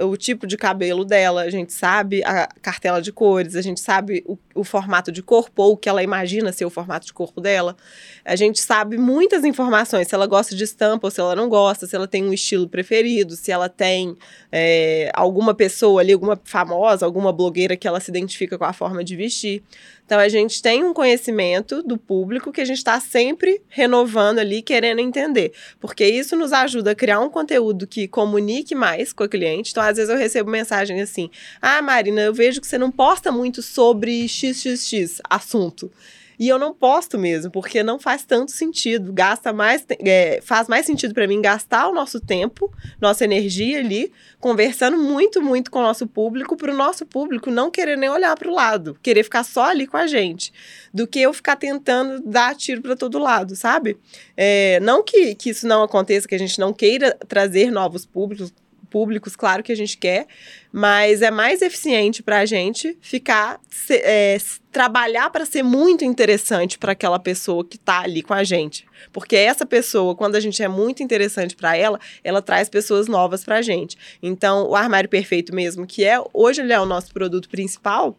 o tipo de cabelo dela, a gente sabe a cartela de cores, a gente sabe o, o, formato de corpo ou o que ela imagina ser o formato de corpo dela. A gente sabe muitas informações, se ela gosta de estampa ou se ela não gosta, se ela tem um estilo preferido, se ela tem é, alguma pessoa ali, alguma famosa, alguma blogueira que ela se identifica com a forma de vestir. Então a gente tem um conhecimento do público que a gente está sempre renovando ali, querendo entender. Porque isso nos ajuda a criar um conteúdo que comunique mais com a cliente. Então, às vezes, eu recebo mensagem assim: Ah, Marina, eu vejo que você não posta muito sobre XXX assunto. E eu não posto mesmo, porque não faz tanto sentido. Gasta mais, é, faz mais sentido para mim gastar o nosso tempo, nossa energia ali, conversando muito, muito com o nosso público, para o nosso público não querer nem olhar para o lado, querer ficar só ali com a gente, do que eu ficar tentando dar tiro para todo lado, sabe? É, não que, que isso não aconteça, que a gente não queira trazer novos públicos, públicos, claro que a gente quer, mas é mais eficiente para a gente ficar, se, é, trabalhar para ser muito interessante para aquela pessoa que está ali com a gente. Porque essa pessoa, quando a gente é muito interessante para ela, ela traz pessoas novas para a gente. Então, o armário perfeito mesmo, que é hoje ele é o nosso produto principal,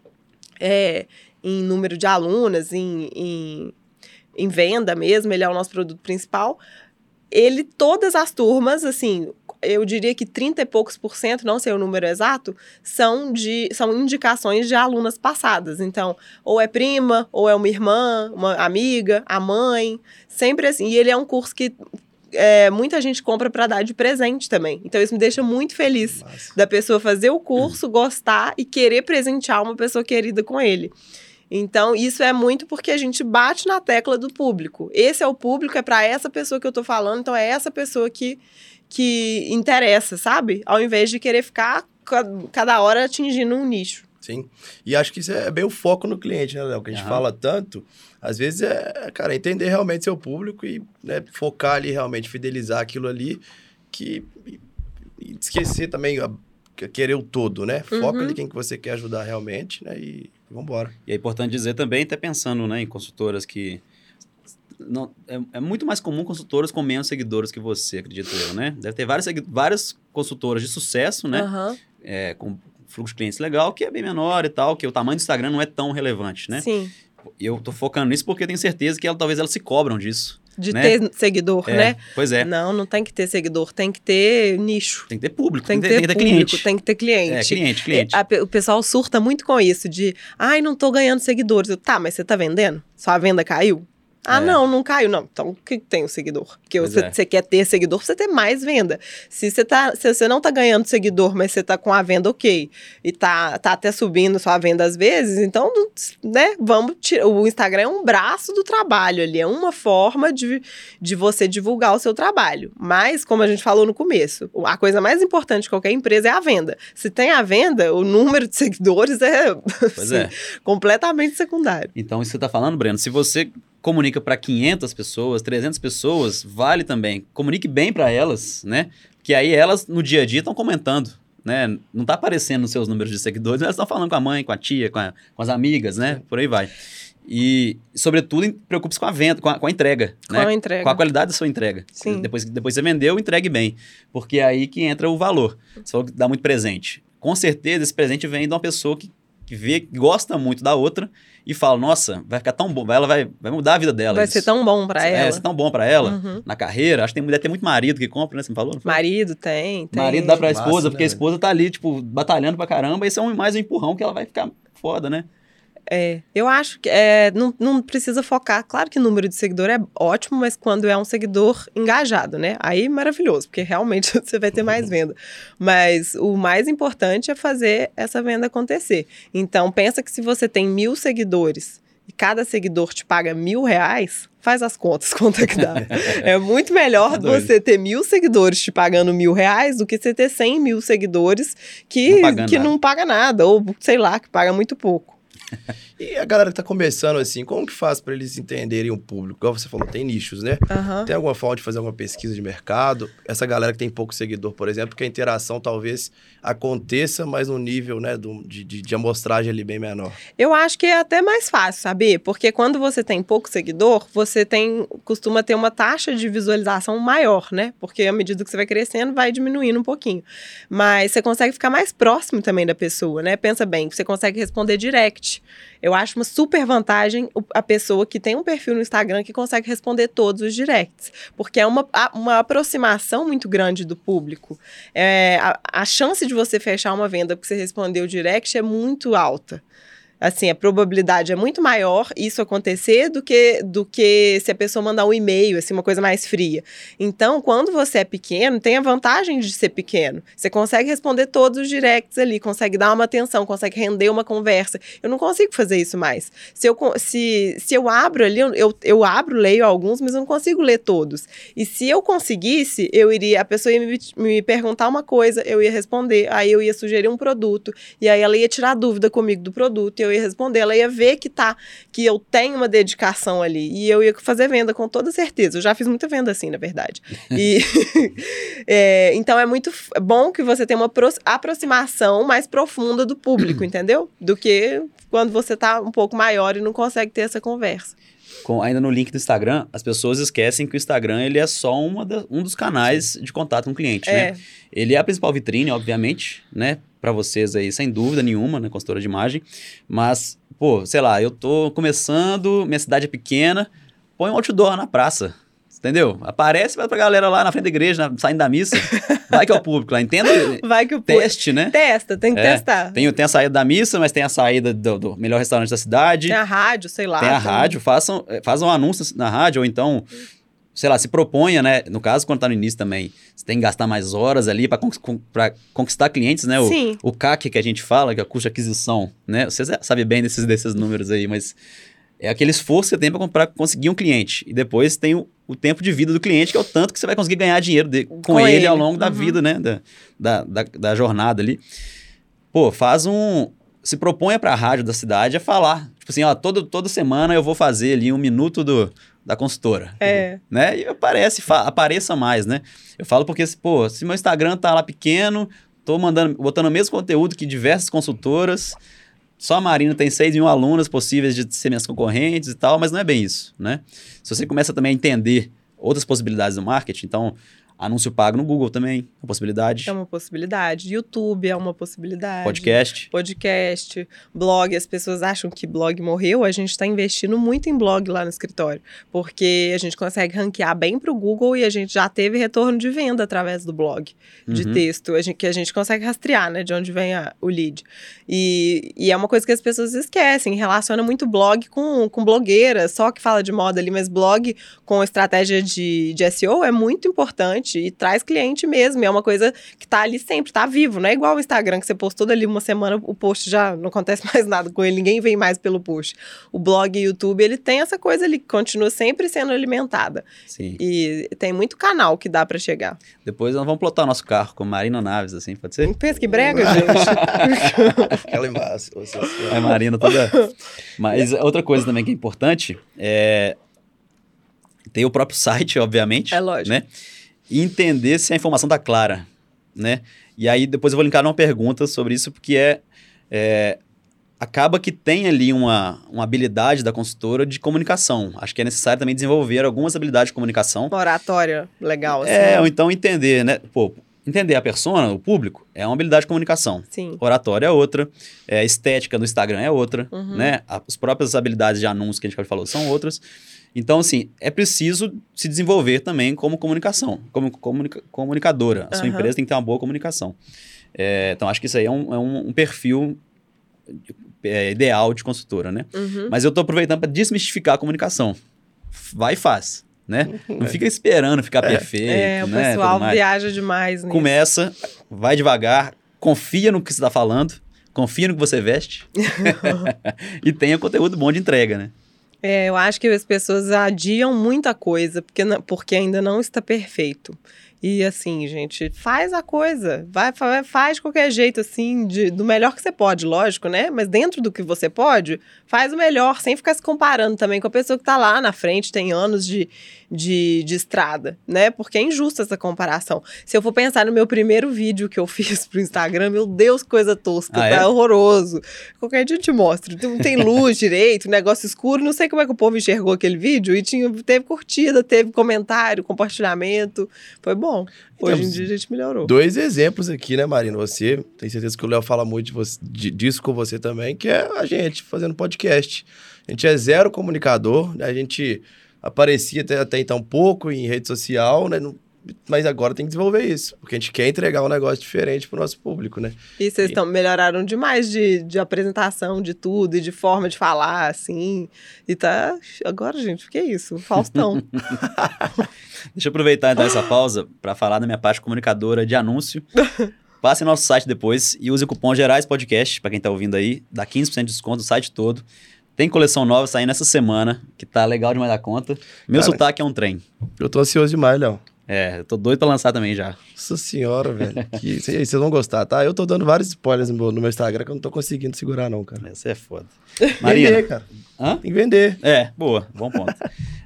é, em número de alunas, em, em, em venda mesmo, ele é o nosso produto principal ele, todas as turmas, assim, eu diria que 30 e poucos por cento, não sei o número exato, são, de, são indicações de alunas passadas. Então, ou é prima, ou é uma irmã, uma amiga, a mãe, sempre assim. E ele é um curso que é, muita gente compra para dar de presente também. Então, isso me deixa muito feliz Massa. da pessoa fazer o curso, gostar e querer presentear uma pessoa querida com ele. Então, isso é muito porque a gente bate na tecla do público. Esse é o público, é para essa pessoa que eu tô falando, então é essa pessoa que, que interessa, sabe? Ao invés de querer ficar ca- cada hora atingindo um nicho. Sim. E acho que isso é bem o foco no cliente, né, Léo? Que a gente Aham. fala tanto. Às vezes é, cara, entender realmente seu público e né, focar ali, realmente, fidelizar aquilo ali, que. E, esquecer também, a- que- querer o todo, né? Foca Uhum. ali quem que você quer ajudar realmente, né? E, e vambora. E é importante dizer também, até pensando né, em consultoras que. Não, é, é muito mais comum consultoras com menos seguidores que você, acredito eu, né? Deve ter várias, várias consultoras de sucesso, né? Aham, É, com fluxo de clientes legal, que é bem menor e tal, que o tamanho do Instagram não é tão relevante, né? Sim. E eu tô focando nisso porque eu tenho certeza que ela, talvez elas se cobram disso. De Né? ter seguidor, É, né? Pois é. Não, não tem que ter seguidor, tem que ter nicho. Tem que ter público, Tem que tem, ter, que ter público, cliente. tem que ter cliente. É, cliente, cliente. É, a o pessoal surta muito com isso, de ai, não tô ganhando seguidores. Eu, tá, mas você tá vendendo? Sua venda caiu? Ah, É. não, não caiu, não. Então, o que tem o seguidor? Porque Pois você, é. quer ter seguidor pra você ter mais venda. Se você, tá, se você não tá ganhando seguidor, mas você tá com a venda ok, e tá, tá até subindo sua venda às vezes, então, né, vamos tirar. O Instagram é um braço do trabalho ali, é uma forma de, de você divulgar o seu trabalho. Mas, como a gente falou no começo, a coisa mais importante de qualquer empresa é a venda. Se tem a venda, o número de [LAUGHS] seguidores é, Pois assim, é. completamente secundário. Então, isso que você está falando, Breno, se você comunica para 500 pessoas, 300 pessoas, vale também. Comunique bem para elas, né? Que aí elas, no dia a dia, estão comentando, né? Não tá aparecendo nos seus números de seguidores, mas elas estão falando com a mãe, com a tia, com, a- com as amigas, né? Por aí vai. E, sobretudo, preocupe-se com a venda, com a, com a entrega, Com né? a entrega. Com a qualidade da sua entrega. Sim. Depois, depois você vendeu, entregue bem. Porque é aí que entra o valor. Você falou que dá muito presente. Com certeza, esse presente vem de uma pessoa que, que vê, que gosta muito da outra e fala, nossa, vai ficar tão bom, ela vai, vai mudar a vida dela. Vai isso. ser tão bom pra É, ela. vai ser tão bom pra ela, Uhum. na carreira. Acho que tem, deve ter muito marido que compra, né? Você me falou? Marido tem, tem. Marido dá pra Massa, esposa, né, porque a velho? esposa tá ali, tipo, batalhando pra caramba, e isso é um- mais um empurrão que ela vai ficar foda, né? É, eu acho que é, não, não precisa focar. Claro que o número de seguidor é ótimo, mas quando é um seguidor engajado, né? Aí maravilhoso, porque realmente [LAUGHS] você vai ter mais venda. Mas o mais importante é fazer essa venda acontecer. Então, pensa que se você tem mil seguidores e cada seguidor te paga mil reais, faz as contas, quanto é que dá. É muito melhor Tá doido. você ter mil seguidores te pagando mil reais do que você ter cem mil seguidores que, Não que nada. não paga nada, ou sei lá, que paga muito pouco. [LAUGHS] E a galera que tá começando assim, como que faz para eles entenderem o público? Igual você falou, tem nichos, né? Aham. Tem alguma forma de fazer alguma pesquisa de mercado? Essa galera que tem pouco seguidor, por exemplo, que a interação talvez aconteça, mas no nível, né, do- de, de, de amostragem ali bem menor. Eu acho que é até mais fácil, sabe? Porque quando você tem pouco seguidor, você tem costuma ter uma taxa de visualização maior, né? Porque à medida que você vai crescendo, vai diminuindo um pouquinho. Mas você consegue ficar mais próximo também da pessoa, né? Pensa bem, você consegue responder direct. Eu acho uma super vantagem a pessoa que tem um perfil no Instagram que consegue responder todos os directs. Porque é uma, uma aproximação muito grande do público. É, a, a chance de você fechar uma venda porque você respondeu direct é muito alta. Assim, a probabilidade é muito maior isso acontecer do que, do que se a pessoa mandar um e-mail, assim, uma coisa mais fria. Então, quando você é pequeno, tem a vantagem de ser pequeno. Você consegue responder todos os directs ali, consegue dar uma atenção, consegue render uma conversa. Eu não consigo fazer isso mais. Se eu, se, se eu abro ali, eu, eu abro, leio alguns, mas eu não consigo ler todos. E se eu conseguisse, eu iria, a pessoa ia me, me perguntar uma coisa, eu ia responder, aí eu ia sugerir um produto, e aí ela ia tirar dúvida comigo do produto, e eu ia responder, ela ia ver que tá, que eu tenho uma dedicação ali, e eu ia fazer venda com toda certeza. Eu já fiz muita venda assim, na verdade. [LAUGHS] E [LAUGHS] é, então é muito bom que você tenha uma apro- aproximação mais profunda do público, [CLEARS THROAT] entendeu? Do que quando você tá um pouco maior e não consegue ter essa conversa. Com- ainda no link do Instagram, as pessoas esquecem que o Instagram ele é só uma da- um dos canais de contato com o cliente, né? É, Ele é a principal vitrine, obviamente, né? Pra vocês aí, sem dúvida nenhuma, né? Consultora de imagem. Mas, pô, sei lá, eu tô começando, minha cidade é pequena, põe um outdoor na praça. Entendeu? Aparece, vai pra galera lá na frente da igreja, na- saindo da missa. Vai que é o público lá. Entenda? [LAUGHS] Vai que o povo Teste, né? testa, tem que É, testar. Tem, tem a saída da missa, mas tem a saída do, do melhor restaurante da cidade. Tem a rádio, sei lá. Tem a rádio, façam, eh, façam um anúncio na rádio, ou então, sei lá, se proponha, né? No caso, quando tá no início também, você tem que gastar mais horas ali para conquistar clientes, né? O, Sim. o CAC que a gente fala, que é o custo de aquisição, né? Você sabe bem desses, desses números aí, mas é aquele esforço que você tem para conseguir um cliente. E depois tem o, o tempo de vida do cliente, que é o tanto que você vai conseguir ganhar dinheiro de- com, Com ele, ele. ao longo da Uhum. vida, né? Da, da, da, da jornada ali. Pô, faz um. Se proponha para a rádio da cidade a falar. Tipo assim, ó, todo, toda semana eu vou fazer ali um minuto do, da consultora. É. Né? E aparece, fa- apareça mais, né? Eu falo porque, pô, se meu Instagram tá lá pequeno, tô mandando, botando o mesmo conteúdo que diversas consultoras. Só a Marina tem 6 mil alunas possíveis de ser minhas concorrentes e tal, mas não é bem isso, né? Se você começa também a entender outras possibilidades do marketing, então, anúncio pago no Google também, é uma possibilidade. É uma possibilidade. YouTube é uma possibilidade. Podcast. podcast, blog. As pessoas acham que blog morreu. A gente está investindo muito em blog lá no escritório, porque a gente consegue ranquear bem para o Google e a gente já teve retorno de venda através do blog de Uhum. texto, a gente, que a gente consegue rastrear, né, de onde vem a- o lead. E, e é uma coisa que as pessoas esquecem, relaciona muito blog com, com blogueira, só que fala de moda ali, mas blog com estratégia de, de SEO é muito importante e traz cliente mesmo, é uma coisa que tá ali sempre, tá vivo, não é igual o Instagram, que você postou dali uma semana, o post já não acontece [LAUGHS] mais nada com ele, ninguém vem mais pelo post. O blog e o YouTube, ele tem essa coisa ali que continua sempre sendo alimentada. Sim. E tem muito canal que dá para chegar. Depois nós vamos plotar nosso carro com Marina Naves, assim, pode ser? Pensa que brega, gente. [LAUGHS] Aquela imagem. Você, É Marina toda. Mas outra coisa também que é importante é ter o próprio site, obviamente. É lógico. Né? E entender se a informação tá clara, né? E aí depois eu vou linkar numa pergunta sobre isso, porque é, é, acaba que tem ali uma, uma habilidade da consultora de comunicação. Acho que é necessário também desenvolver algumas habilidades de comunicação. Uma oratória legal, assim. É, ou então entender, né? Pô, entender a persona, o público, é uma habilidade de comunicação. Sim. Oratória é outra, é, estética no Instagram é outra, Uhum. né? As próprias habilidades de anúncio que a gente falou são outras. Então, assim, é preciso se desenvolver também como comunicação, como comunica- comunicadora. A sua Aham. empresa tem que ter uma boa comunicação. É, então, acho que isso aí é um, é um- um perfil é, ideal de consultora, né? Uhum. Mas eu tô aproveitando para desmistificar a comunicação. Vai e faz, né? [LAUGHS] Não fica esperando ficar perfeito, É, o né? pessoal viaja demais nisso. Começa, vai devagar, confia no que você está falando, confia no que você veste [LAUGHS] [LAUGHS] e tenha conteúdo bom de entrega, né? É, eu acho que as pessoas adiam muita coisa porque, porque ainda não está perfeito. E assim, gente, faz a coisa. Vai, fa- faz de qualquer jeito, assim, de- do melhor que você pode, lógico, né? Mas dentro do que você pode, faz o melhor, sem ficar se comparando também com a pessoa que tá lá na frente, tem anos de, de, de estrada, né? Porque é injusta essa comparação. Se eu for pensar no meu primeiro vídeo que eu [LAUGHS] fiz pro Instagram, meu Deus, coisa tosca, Ah, tá é? horroroso. Qualquer dia eu te mostro. Não tem luz [LAUGHS] direito, negócio escuro. Não sei como é que o povo enxergou aquele vídeo. E tinha, teve curtida, teve comentário, compartilhamento. Foi bom. Hoje em Temos dia a gente melhorou. Dois exemplos aqui, né, Marina? Você, tenho certeza que o Léo fala muito de você- de- disso com você também, que é a gente fazendo podcast. A gente é zero comunicador, né? a gente aparecia até, até então pouco em rede social, né? Não- mas agora tem que desenvolver isso, porque a gente quer entregar um negócio diferente pro nosso público, né? E vocês E- tão, melhoraram demais de, de apresentação, de tudo, e de forma de falar, assim. E tá. Agora, gente, o que é isso? Faustão. [LAUGHS] Deixa eu aproveitar então essa pausa para falar da minha parte comunicadora de anúncio. Passe no nosso site depois e use o cupom Gerais Podcast, para quem tá ouvindo aí, dá 15% de desconto no site todo. Tem coleção nova saindo essa semana, que tá legal demais da conta. Meu Cara, sotaque é um trem. Eu tô ansioso demais, Léo. É, eu tô doido pra lançar também já. Nossa senhora, velho. Que- [LAUGHS] Vocês vão gostar, tá? Eu tô dando vários spoilers no meu, no meu Instagram que eu não tô conseguindo segurar, não, cara. Essa é foda. [LAUGHS] Marina. Vender, cara. Hã? Tem que vender. É, boa, bom ponto.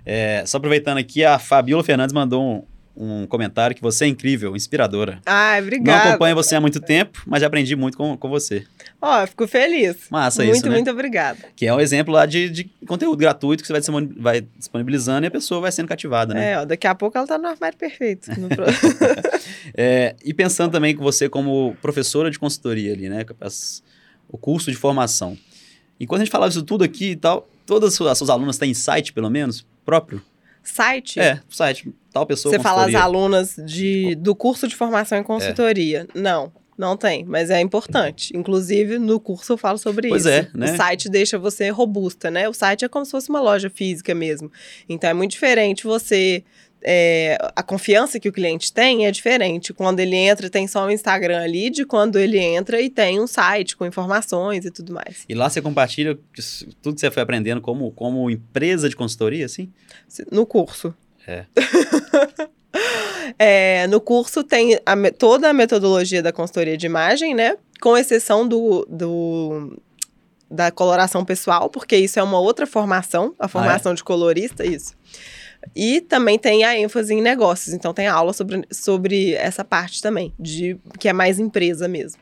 É, só aproveitando aqui, a Fabiola Fernandes mandou um, um comentário que você é incrível, inspiradora. Ai, Não obrigada. acompanho você há muito tempo, mas já aprendi muito com, com você. Ó, eu fico feliz. Massa muito, isso, né? muito obrigada. Que é um exemplo lá de, de conteúdo gratuito que você vai, vai disponibilizando e a pessoa vai sendo cativada, né? É, ó, daqui a pouco ela tá no armário perfeito. No [LAUGHS] [LAUGHS] É, e pensando também com você como professora de consultoria ali, né? as- o curso de formação. Enquanto a gente falava isso tudo aqui e tal, todas as suas alunas têm site, pelo menos, próprio? Site? É, site, tal pessoa. Você fala as alunas de, do curso de formação em consultoria. Não, não tem, mas é importante. Inclusive, no curso eu falo sobre Pois isso. é, né? O site deixa você robusta, né? O site é como se fosse uma loja física mesmo. Então é muito diferente você. É, a confiança que o cliente tem é diferente. Quando ele entra, tem só o Instagram ali, de quando ele entra e tem um site com informações e tudo mais. E lá você compartilha tudo que você foi aprendendo como, como empresa de consultoria, assim? No curso. É. [LAUGHS] É, no curso tem a toda a metodologia da consultoria de imagem, né? Com exceção do, do- da coloração pessoal, porque isso é uma outra formação, a formação de colorista, isso. E também tem a ênfase em negócios, então tem aula sobre, sobre essa parte também, de que é mais empresa mesmo.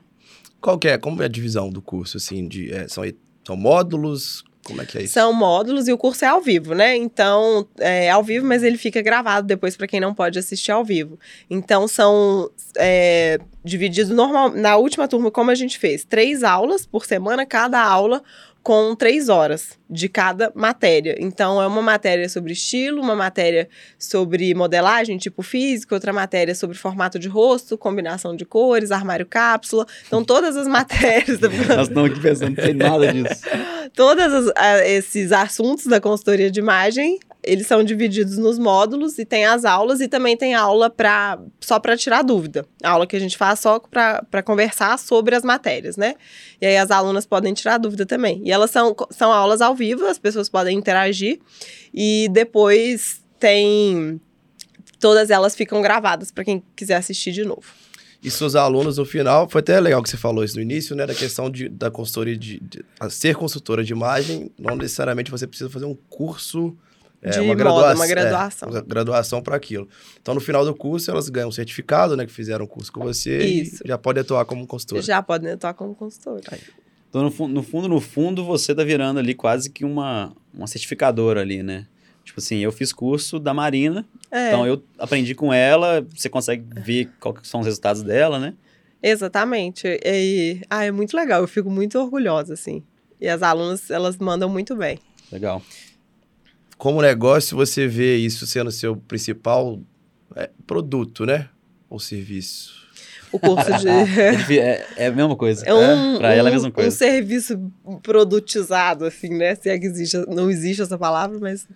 Qual que é? Como é a divisão do curso, assim? De, é, são, são módulos? Como é que é isso? São módulos e o curso é ao vivo, né? Então, é ao vivo, mas ele fica gravado depois para quem não pode assistir ao vivo. Então, são é, divididos normal. Na última turma, como a gente fez, três aulas por semana, cada aula com três horas de cada matéria. Então, é uma matéria sobre estilo, uma matéria sobre modelagem, tipo físico, outra matéria sobre formato de rosto, combinação de cores, armário cápsula. Então, todas as [LAUGHS] matérias. [LAUGHS] Nós estamos aqui pensando, não tem nada disso. [LAUGHS] Todos esses assuntos da consultoria de imagem, eles são divididos nos módulos e tem as aulas e também tem aula pra, só para tirar dúvida. A aula que a gente faz só para conversar sobre as matérias, né? E aí as alunas podem tirar dúvida também. E elas são, são aulas ao vivo, as pessoas podem interagir e depois tem todas elas ficam gravadas para quem quiser assistir de novo. E seus alunos, no final, foi até legal que você falou isso no início, né? Da questão de, da consultoria de, de- ser consultora de imagem, não necessariamente você precisa fazer um curso. É, De uma, moda, gradua- uma é, graduação. uma graduação para aquilo. Então, no final do curso, elas ganham um certificado, né? Que fizeram o curso com você Isso. e já podem atuar como consultora. Já podem atuar como consultora. Então, no, fu- no fundo, no fundo, você tá virando ali quase que uma, uma certificadora ali, né? Tipo assim, eu fiz curso da Marina, É. então eu aprendi com ela, você consegue ver que são os resultados dela, né? Exatamente. E, ah, é muito legal. Eu fico muito orgulhosa, assim. E as alunas, elas mandam muito bem. Legal. Como negócio, você vê isso sendo seu principal é, produto, né? Ou serviço. O curso de... [LAUGHS] É, é- é a mesma coisa. É um, pra ela é a um- mesma coisa. um serviço produtizado, assim, né? Se é que existe, não existe essa palavra, mas...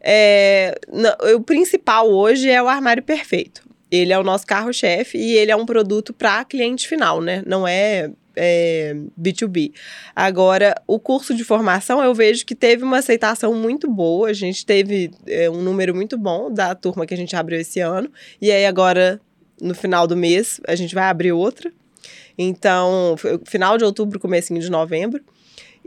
É, não, o principal hoje é o armário perfeito. Ele é o nosso carro-chefe e ele é um produto para cliente final, né? Não é, é B2B. Agora, o curso de formação eu vejo que teve uma aceitação muito boa. A gente teve é, um número muito bom da turma que a gente abriu esse ano. E aí, agora, no final do mês, a gente vai abrir outra. Então, final de outubro, comecinho de novembro.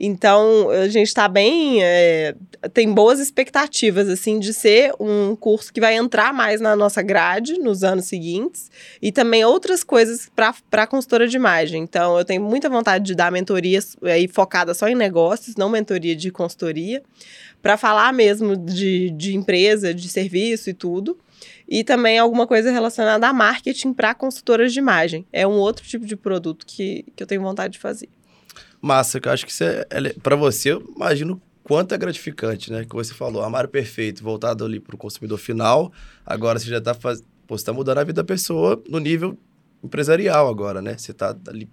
Então, a gente está bem. é, tem boas expectativas, assim, de ser um curso que vai entrar mais na nossa grade nos anos seguintes. E também outras coisas para a consultora de imagem. Então, eu tenho muita vontade de dar mentorias aí focada só em negócios, não mentoria de consultoria, para falar mesmo de, de empresa, de serviço e tudo. E também alguma coisa relacionada a marketing para consultoras de imagem. É um outro tipo de produto que, que eu tenho vontade de fazer. Massa, que eu acho que isso é, é para você, eu imagino quanto é gratificante, né? Que você falou, armário perfeito, voltado ali para o consumidor final. Agora você já está faz... Pô, você tá mudando a vida da pessoa no nível empresarial agora, né? Você está ali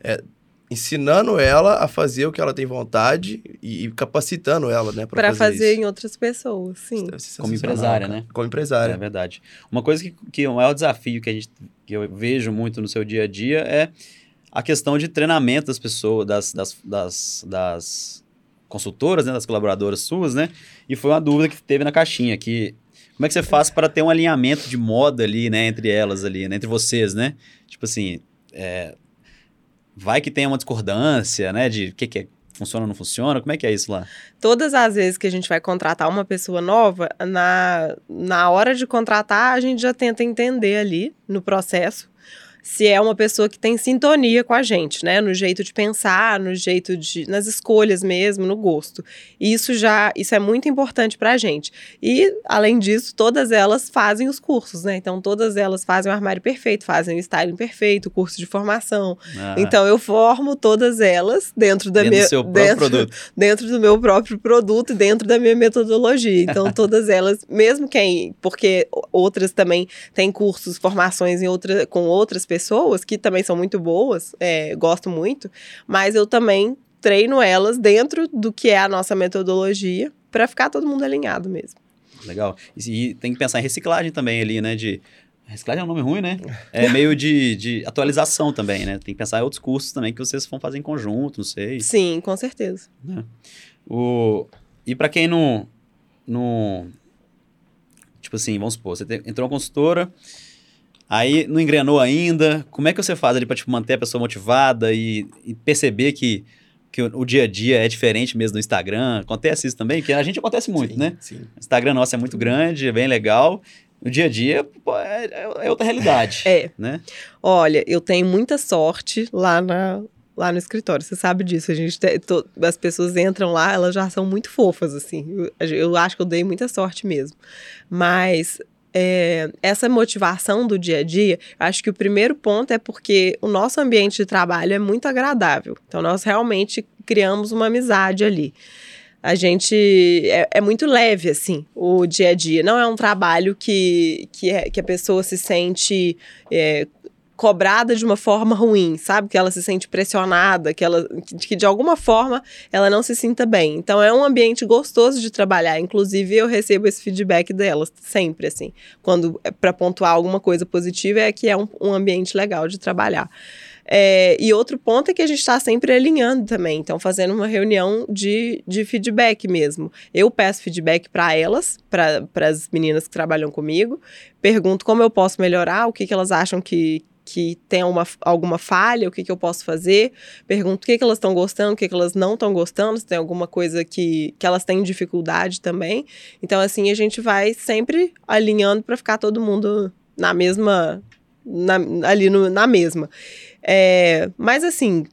é, ensinando ela a fazer o que ela tem vontade e, e capacitando ela, né? Para fazer isso. em outras pessoas, sim. Como empresária, né? Como É empresária. verdade. Uma coisa que, que o maior desafio que, a gente, que eu vejo muito no seu dia a dia é a questão de treinamento das pessoas, das, das, das, das consultoras, né, das colaboradoras suas, né? E foi uma dúvida que teve na caixinha, que como é que você faz para ter um alinhamento de moda ali, né, entre elas ali, né, entre vocês, né? Tipo assim, é, vai que tem uma discordância, né, de o que, que é, funciona ou não funciona, como é que é isso lá? Todas as vezes que a gente vai contratar uma pessoa nova, na, na hora de contratar, a gente já tenta entender ali no processo se é uma pessoa que tem sintonia com a gente, né? No jeito de pensar, no jeito de. nas escolhas mesmo, no gosto. E isso já. Isso é muito importante pra gente. E, além disso, todas elas fazem os cursos, né? Então, todas elas fazem o armário perfeito, fazem o styling perfeito, o curso de formação. Ah. Então, eu formo todas elas dentro da dentro minha. Do seu [LAUGHS] dentro, produto. dentro do meu próprio produto e dentro da minha metodologia. Então, [LAUGHS] todas elas, mesmo quem. Porque outras também têm cursos, formações em outra, com outras pessoas, que também são muito boas, é, gosto muito, mas eu também treino elas dentro do que é a nossa metodologia para ficar todo mundo alinhado mesmo. Legal. E, e tem que pensar em reciclagem também ali, né? De Reciclagem é um nome ruim, né? [LAUGHS] É meio de, de atualização também, né? Tem que pensar em outros cursos também que vocês vão fazer em conjunto, não sei. Sim, com certeza. É. O, e para quem não, não. Tipo assim, vamos supor, você entrou uma consultora, aí não engrenou ainda. Como é que você faz ali para tipo, manter a pessoa motivada e, e perceber que, que o, o, dia a dia é diferente mesmo do Instagram? Acontece isso também? Que a gente acontece muito, sim, né? Sim. O Instagram nosso é muito grande, é bem legal. No dia a dia pô, é, é, outra realidade. [LAUGHS] É. Né? Olha, eu tenho muita sorte lá na, lá no escritório. Você sabe disso. A gente to, as pessoas entram lá, elas já são muito fofas, assim. Eu, eu acho que eu dei muita sorte mesmo. Mas é, essa motivação do dia a dia, acho que o primeiro ponto é porque o nosso ambiente de trabalho é muito agradável. Então, nós realmente criamos uma amizade ali a gente é, é, muito leve assim o dia a dia não é um trabalho que, que, é, que a pessoa se sente é, cobrada de uma forma ruim sabe? Que ela se sente pressionada que ela que de alguma forma ela não se sinta bem. Então é um ambiente gostoso de trabalhar. Inclusive eu recebo esse feedback delas sempre assim. Quando é para pontuar alguma coisa positiva é que é um, um ambiente legal de trabalhar. É, e outro ponto é que a gente está sempre alinhando também, então fazendo uma reunião de, de feedback mesmo. Eu peço feedback para elas, para as meninas que trabalham comigo, pergunto como eu posso melhorar, o que, que elas acham que, que tem uma, alguma falha, o que, que eu posso fazer, pergunto o que, que elas estão gostando, o que, que elas não estão gostando, se tem alguma coisa que, que elas têm dificuldade também. Então, assim, a gente vai sempre alinhando para ficar todo mundo na mesma. Na, ali no, na mesma. É, mas assim,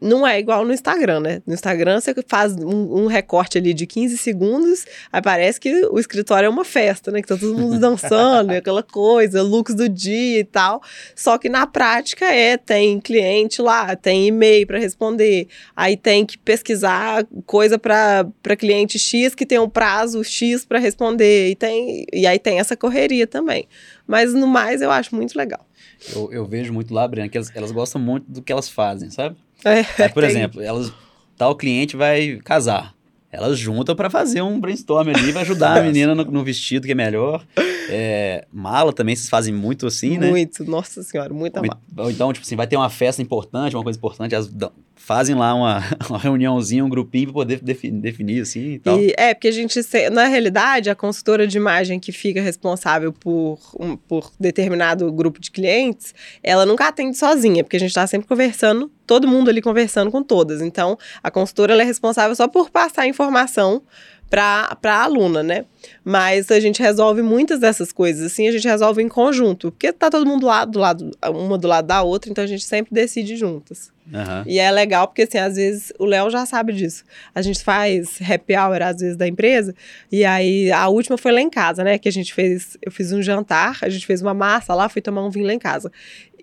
não é igual no Instagram, né? No Instagram você faz um, um, recorte ali de 15 segundos, aí parece que o escritório é uma festa, né? Que tá todo mundo [LAUGHS] dançando, aquela coisa, looks do dia e tal. Só que na prática é, tem cliente lá, tem e-mail para responder, aí tem que pesquisar coisa para cliente X que tem um prazo X para responder, e, tem, e aí tem essa correria também. Mas no mais eu acho muito legal. Eu, eu vejo muito lá, Briana, que elas, elas gostam muito do que elas fazem, sabe? É, Aí, por tem... exemplo, elas, tal cliente vai casar. Elas juntam para fazer um brainstorm ali, vai ajudar a menina no, no, vestido que é melhor. É, mala também, vocês fazem muito assim, muito, né? Muito, nossa senhora, muita mala. Ou então, tipo assim, vai ter uma festa importante, uma coisa importante, elas fazem lá uma, [LAUGHS] uma reuniãozinha, um grupinho para poder definir, definir assim e tal. E, é, porque a gente, na realidade, a consultora de imagem que fica responsável por, um, por determinado grupo de clientes, ela nunca atende sozinha, porque a gente está sempre conversando, todo mundo ali conversando com todas. Então, a consultora é responsável só por passar a informação para a aluna, né? Mas a gente resolve muitas dessas coisas, assim, a gente resolve em conjunto, porque tá todo mundo lá do lado, uma do lado da outra, então a gente sempre decide juntas. Uhum. E é legal porque, assim, às vezes o Léo já sabe disso. A gente faz happy hour, às vezes, da empresa, e aí a última foi lá em casa, né? Que a gente fez, eu fiz um jantar, a gente fez uma massa lá, fui tomar um vinho lá em casa.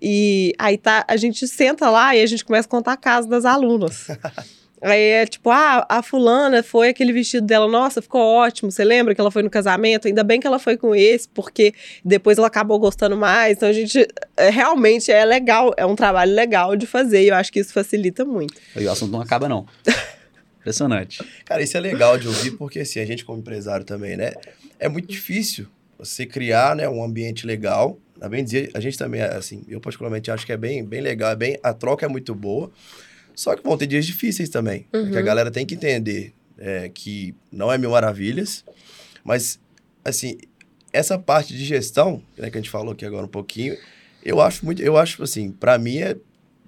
E aí tá, a gente senta lá e a gente começa a contar a casa das alunas. [LAUGHS] Aí é tipo, ah, a fulana foi aquele vestido dela, nossa, ficou ótimo. Você lembra que ela foi no casamento? Ainda bem que ela foi com esse, porque depois ela acabou gostando mais. Então a gente é, realmente é legal, é um trabalho legal de fazer e eu acho que isso facilita muito. E o assunto não acaba, não. [LAUGHS] Impressionante. Cara, isso é legal de ouvir, porque assim, a gente como empresário também, né? É muito difícil você criar né, um ambiente legal. A bem dizer, a gente também, assim, eu particularmente acho que é bem, bem legal, é bem, a troca é muito boa. Só que vão ter dias difíceis também. Uhum. Que a galera tem que entender é, que não é mil maravilhas, mas, assim, essa parte de gestão, né, que a gente falou aqui agora um pouquinho, eu acho muito, eu acho, assim, para mim é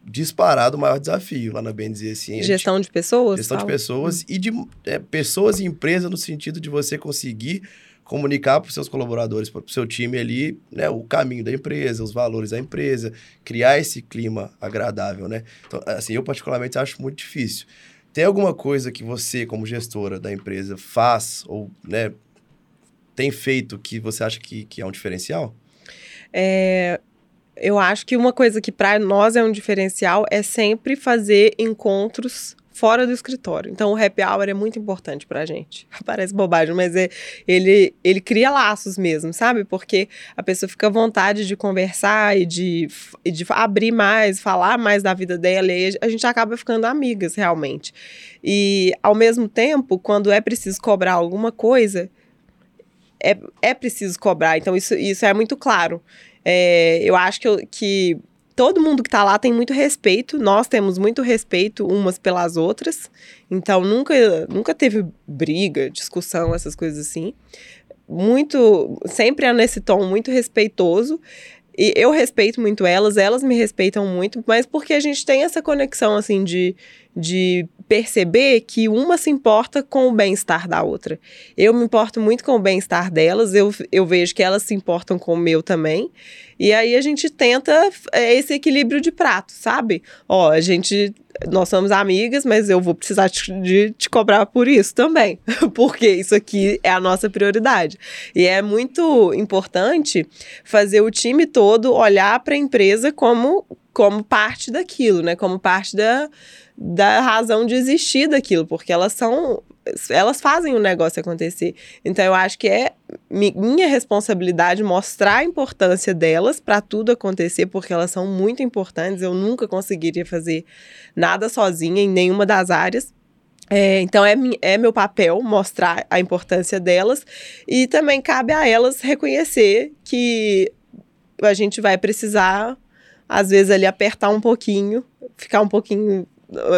disparado o maior desafio lá na Bem Dizer assim. Gestão de pessoas? Gestão fala. de pessoas uhum. e de é, pessoas e empresas no sentido de você conseguir comunicar para os seus colaboradores, para o seu time ali, né, o caminho da empresa, os valores da empresa, criar esse clima agradável, né? Então, assim, eu particularmente acho muito difícil. Tem alguma coisa que você, como gestora da empresa, faz ou, né, tem feito que você acha que, que é um diferencial? É, eu acho que uma coisa que para nós é um diferencial é sempre fazer encontros fora do escritório. Então, o happy hour é muito importante pra gente. [LAUGHS] Parece bobagem, mas é, ele, ele cria laços mesmo, sabe? Porque a pessoa fica à vontade de conversar e de, de abrir mais, falar mais da vida dela, e a gente acaba ficando amigas, realmente. E, ao mesmo tempo, quando é preciso cobrar alguma coisa, é, é preciso cobrar. Então, isso, isso é muito claro. É, eu acho que, eu, que todo mundo que está lá tem muito respeito, nós temos muito respeito umas pelas outras, então nunca, nunca teve briga, discussão, essas coisas assim. Muito, sempre é nesse tom muito respeitoso. E eu respeito muito elas, elas me respeitam muito, mas porque a gente tem essa conexão, assim, de, de perceber que uma se importa com o bem-estar da outra. Eu me importo muito com o bem-estar delas, eu, eu vejo que elas se importam com o meu também. E aí a gente tenta é, esse equilíbrio de prato, sabe? Ó, a gente. Nós somos amigas, mas eu vou precisar de te cobrar por isso também, [LAUGHS] porque isso aqui é a nossa prioridade. E é muito importante fazer o time todo olhar para a empresa como, como parte daquilo, né? Como parte da, da razão de existir daquilo, porque elas são elas fazem o negócio acontecer. Então eu acho que é minha responsabilidade mostrar a importância delas para tudo acontecer, porque elas são muito importantes. Eu nunca conseguiria fazer nada sozinha em nenhuma das áreas. É, então é, é meu papel mostrar a importância delas e também cabe a elas reconhecer que a gente vai precisar, às vezes, ali apertar um pouquinho, ficar um pouquinho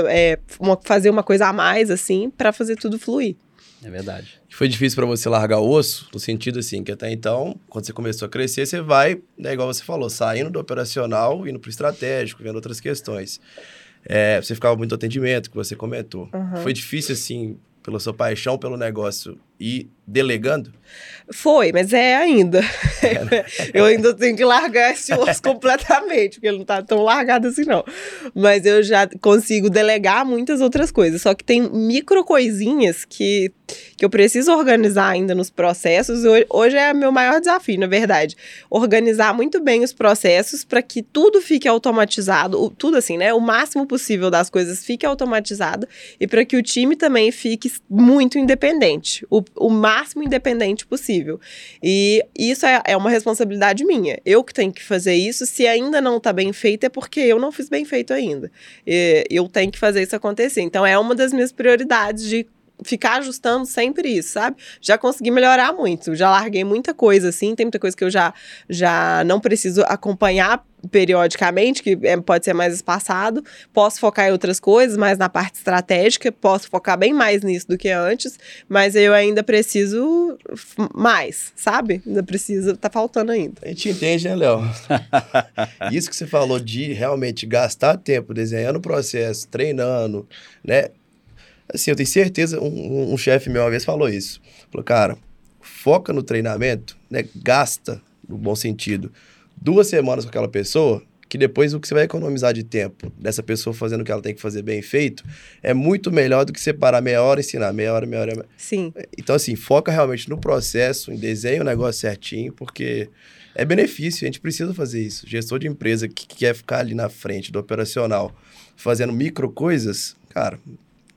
é, uma, fazer uma coisa a mais, assim, para fazer tudo fluir. É verdade. Foi difícil para você largar o osso, no sentido assim, que até então, quando você começou a crescer, você vai, né, igual você falou, saindo do operacional, indo para o estratégico, vendo outras questões. É, você ficava muito atendimento, que você comentou. Uhum. Foi difícil, assim, pela sua paixão pelo negócio e delegando? Foi, mas é ainda. É. [LAUGHS] eu ainda tenho que largar esse osso [LAUGHS] completamente, porque ele não tá tão largado assim, não. Mas eu já consigo delegar muitas outras coisas. Só que tem micro coisinhas que, que eu preciso organizar ainda nos processos. Hoje é meu maior desafio, na verdade. Organizar muito bem os processos para que tudo fique automatizado, tudo assim, né? O máximo possível das coisas fique automatizado e para que o time também fique muito independente. O o máximo independente possível. E isso é, é uma responsabilidade minha. Eu que tenho que fazer isso. Se ainda não está bem feito, é porque eu não fiz bem feito ainda. E eu tenho que fazer isso acontecer. Então, é uma das minhas prioridades de ficar ajustando sempre isso, sabe? Já consegui melhorar muito, já larguei muita coisa assim, tem muita coisa que eu já já não preciso acompanhar periodicamente, que é, pode ser mais espaçado. Posso focar em outras coisas, mas na parte estratégica, posso focar bem mais nisso do que antes, mas eu ainda preciso mais, sabe? Ainda preciso, tá faltando ainda. A gente entende, né, Léo? [LAUGHS] Isso que você falou de realmente gastar tempo desenhando o processo, treinando, né? Assim, eu tenho certeza, um, um chefe meu uma vez falou isso. Falou, cara, foca no treinamento, né? Gasta, no bom sentido, duas semanas com aquela pessoa, que depois o que você vai economizar de tempo dessa pessoa fazendo o que ela tem que fazer bem feito é muito melhor do que separar meia hora e ensinar, meia hora, meia hora. Sim. Então, assim, foca realmente no processo, em desenho o negócio certinho, porque é benefício, a gente precisa fazer isso. Gestor de empresa que quer ficar ali na frente do operacional, fazendo micro coisas, cara,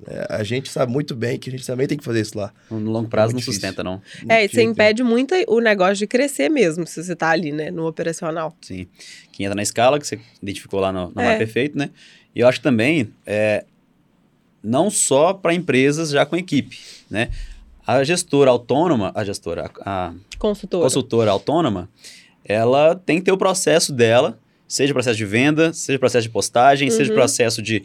é, a gente sabe muito bem que a gente também tem que fazer isso lá. No longo prazo é não difícil. sustenta, não. É, você impede muito o negócio de crescer mesmo, se você está ali, né, no operacional. Sim. Quem entra na escala, que você identificou lá no, no é. Perfeito, né? E eu acho também, é, não só para empresas já com equipe, né? A gestora autônoma, a gestora, a consultora. consultora autônoma, ela tem que ter o processo dela, seja processo de venda, seja processo de postagem, uhum. seja processo de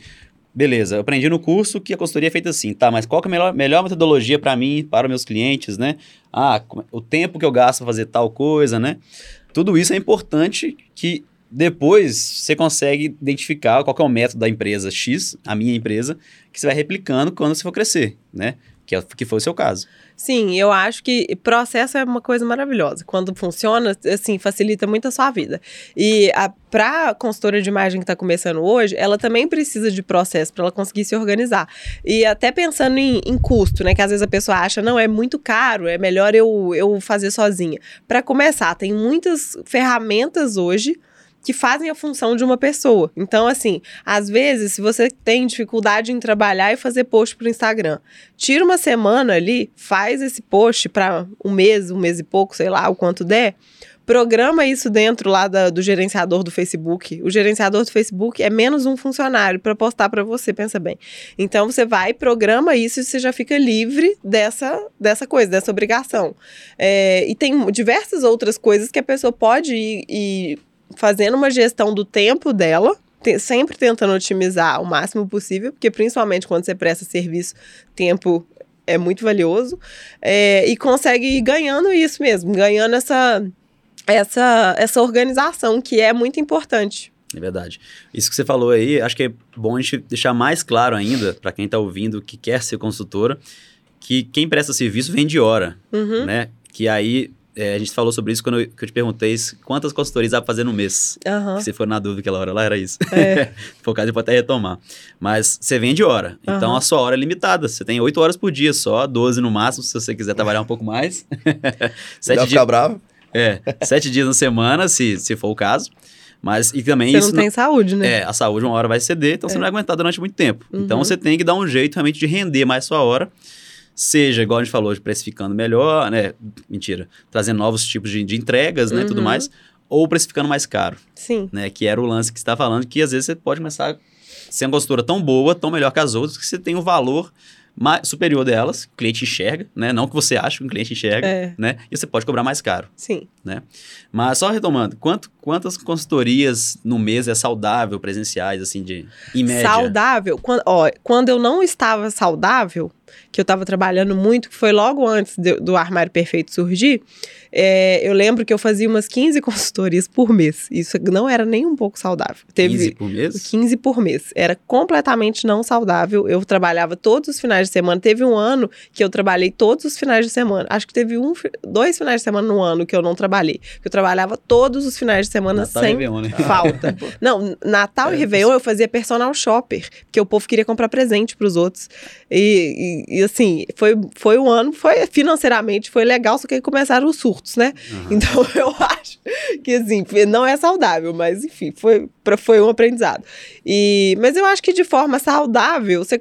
beleza, eu aprendi no curso que a consultoria é feita assim, tá, mas qual é a melhor, melhor metodologia para mim, para meus clientes, né? Ah, o tempo que eu gasto para fazer tal coisa, né? Tudo isso é importante que depois você consegue identificar qual é o método da empresa X, a minha empresa, que você vai replicando quando você for crescer, né? que, é, que foi o seu caso. Sim, eu acho que processo é uma coisa maravilhosa. Quando funciona, assim, facilita muito a sua vida. E para a consultora de imagem que está começando hoje, ela também precisa de processo para ela conseguir se organizar. E até pensando em, em, custo, né? Que às vezes a pessoa acha, não, é muito caro, é melhor eu, eu fazer sozinha. Para começar, tem muitas ferramentas hoje que fazem a função de uma pessoa. Então, assim, às vezes, se você tem dificuldade em trabalhar e fazer post para o Instagram, tira uma semana ali, faz esse post para um mês, um mês e pouco, sei lá, o quanto der. Programa isso dentro lá da, do gerenciador do Facebook. O gerenciador do Facebook é menos um funcionário para postar para você, pensa bem. Então você vai, programa isso e você já fica livre dessa, dessa coisa, dessa obrigação. É, e tem diversas outras coisas que a pessoa pode ir, ir fazendo uma gestão do tempo dela, te, sempre tentando otimizar o máximo possível, porque principalmente quando você presta serviço, tempo é muito valioso, é, e consegue ir ganhando isso mesmo, ganhando essa, essa, essa organização que é muito importante. É verdade. Isso que você falou aí, acho que é bom a gente deixar mais claro ainda, para quem está ouvindo que quer ser consultora, que quem presta serviço vende hora, uhum. né? Que aí é, a gente falou sobre isso quando eu, eu te perguntei quantas consultorias dá pra fazer no mês. Uhum. Se for na dúvida aquela hora lá, era isso. É. [LAUGHS] Por causa, pode até retomar. Mas você vende hora. Uhum. Então a sua hora é limitada. Você tem 8 horas por dia só, 12 no máximo, se você quiser trabalhar um pouco mais. [LAUGHS] sete Dá ficar bravo. É, sete dias na semana, se, se for o caso. Mas, e também você isso. Você não tem saúde, né? É, a saúde uma hora vai ceder, então é. você não vai aguentar durante muito tempo. Então, uhum. Então você tem que dar um jeito realmente de render mais sua hora seja, igual a gente falou, precificando melhor, né? Mentira, trazendo novos tipos de, de entregas, né? Uhum. Tudo mais, ou precificando mais caro. Sim. Né? Que era o lance que você está falando, que às vezes você pode começar a ser uma consultora tão boa, tão melhor que as outras, que você tem o um valor mais, superior delas, o cliente enxerga, né? Não que você acha que o cliente enxerga, é. né? E você pode cobrar mais caro. Sim. Né? Mas só retomando, quanto, quantas consultorias no mês é saudável, presenciais, assim, de em média? Saudável? Quando, ó, quando eu não estava saudável, que eu estava trabalhando muito, que foi logo antes de, do Armário Perfeito surgir, é, eu lembro que eu fazia umas 15 [LAUGHS] consultorias por mês. Isso não era nem um pouco saudável. Teve 15 por mês? 15 por mês. Era completamente não saudável. Eu trabalhava todos os finais de semana. Teve um ano que eu trabalhei todos os finais de semana. Acho que teve um, dois finais de semana no ano que eu não trabalhei. Eu trabalhava todos os finais de semana Natal sem Réveillon, né? falta. [LAUGHS] não, Natal é, e Réveillon eu fazia personal shopper, porque o povo queria comprar presente para os outros. E, e, e, assim, foi, foi um ano, foi financeiramente foi legal, só que aí começaram os surtos, né? Uhum. Então [LAUGHS] eu acho que assim, não é saudável, mas enfim, foi, foi um aprendizado. E, mas eu acho que de forma saudável, você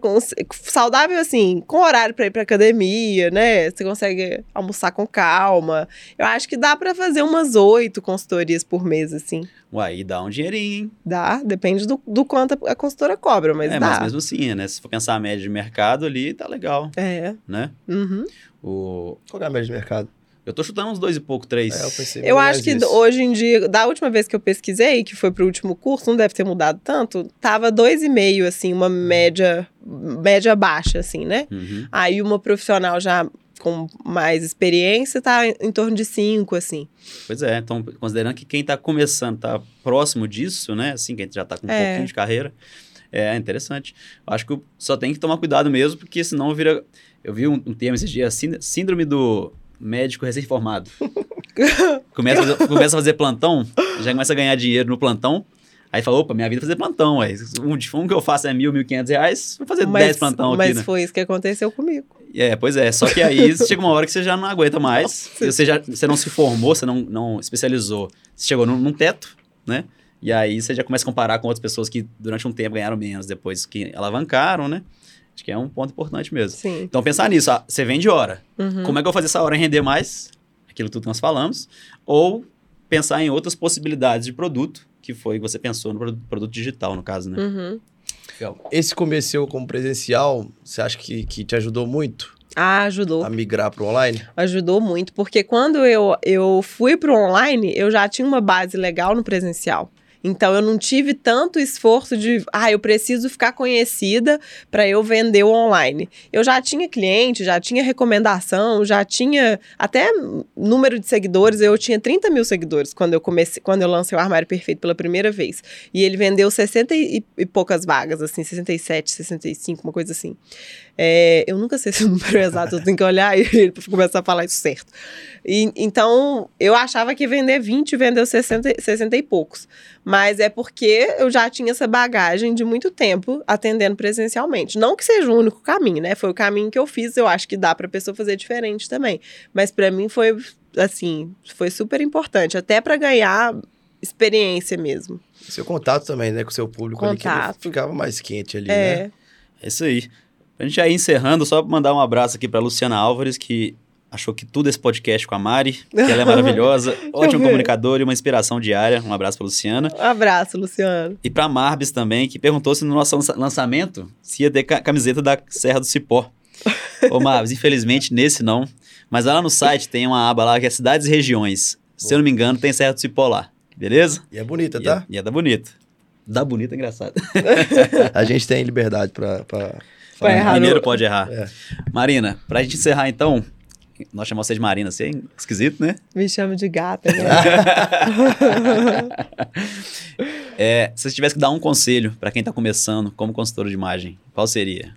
saudável assim, com horário para ir para academia, né? Você consegue almoçar com calma. Eu acho que dá para fazer umas oito consultorias por mês, assim. Uai, dá um dinheirinho, hein? Dá, depende do, do quanto a consultora cobra, mas é, dá. mas mesmo assim, né? Se for pensar a média de mercado ali, tá legal. É. Né? Uhum. O... Qual é a média de mercado? Eu tô chutando uns dois e pouco, três. É, eu pensei eu acho que isso. hoje em dia, da última vez que eu pesquisei, que foi pro último curso, não deve ter mudado tanto, tava dois e meio, assim, uma média, média baixa, assim, né? Uhum. Aí uma profissional já com mais experiência tá em torno de cinco, assim. Pois é, então, considerando que quem tá começando tá próximo disso, né? Assim, que a gente já tá com um é. pouquinho de carreira, é interessante. Acho que só tem que tomar cuidado mesmo, porque senão vira... Eu vi um, um termo esses dias, síndrome do médico recém-formado. [LAUGHS] começa, a fazer, começa a fazer plantão, já começa a ganhar dinheiro no plantão. Aí fala, opa, minha vida é fazer plantão, ué. Um, um que eu faço é mil, mil quinhentos reais, vou fazer mas, dez plantão mas aqui, Mas né? foi isso que aconteceu comigo. É, pois é. Só que aí [LAUGHS] chega uma hora que você já não aguenta mais. Você, já, você não se formou, você não, não especializou. Você chegou num, num teto, né? E aí você já começa a comparar com outras pessoas que durante um tempo ganharam menos, depois que alavancaram, né? Acho que é um ponto importante mesmo. Sim. Então, pensar nisso. Ah, você vende hora. Uhum. Como é que eu vou fazer essa hora render mais? Aquilo tudo que nós falamos. Ou pensar em outras possibilidades de produto, que foi que você pensou no produto digital, no caso, né? Uhum. Esse começou como presencial, você acha que, que te ajudou muito? Ah, ajudou. A migrar para o online? Ajudou muito, porque quando eu, eu fui para o online, eu já tinha uma base legal no presencial. Então eu não tive tanto esforço de, ah, eu preciso ficar conhecida para eu vender o online. Eu já tinha cliente, já tinha recomendação, já tinha até número de seguidores. Eu tinha 30 mil seguidores quando eu comecei, quando eu lancei o Armário Perfeito pela primeira vez. E ele vendeu 60 e, e poucas vagas, assim, 67, 65, uma coisa assim. É, eu nunca sei [LAUGHS] se o número é exato, eu tenho que olhar [LAUGHS] para começar a falar isso certo. E, então, eu achava que vender 20 vendeu 60, 60 e poucos. Mas é porque eu já tinha essa bagagem de muito tempo atendendo presencialmente. Não que seja o único caminho, né? Foi o caminho que eu fiz, eu acho que dá para a pessoa fazer diferente também. Mas para mim foi assim, foi super importante, até para ganhar experiência mesmo. Seu contato também, né, com o seu público contato. ali, que ficava mais quente ali, é. né? É isso aí. Pra gente ir encerrando, só mandar um abraço aqui pra Luciana Álvares, que achou que tudo esse podcast com a Mari, que ela é maravilhosa, [LAUGHS] ótimo comunicador e uma inspiração diária. Um abraço pra Luciana. Um abraço, Luciano. E pra Marbis também, que perguntou se no nosso lançamento se ia ter camiseta da Serra do Cipó. [LAUGHS] Ô Marbis, infelizmente nesse não. Mas lá no site tem uma aba lá que é Cidades e Regiões. Se eu não me engano, tem Serra do Cipó lá. Beleza? E é bonita, E tá? é, e é da bonita. Da bonita é engraçado. [LAUGHS] A gente tem liberdade pra... pra... Vai errar Mineiro no- pode errar. É. Marina, pra gente encerrar então, nós chamamos você de Marina, você é esquisito, né? Me chama de gata, né? [LAUGHS] É, se você tivesse que dar um conselho pra quem tá começando como consultora de imagem, qual seria?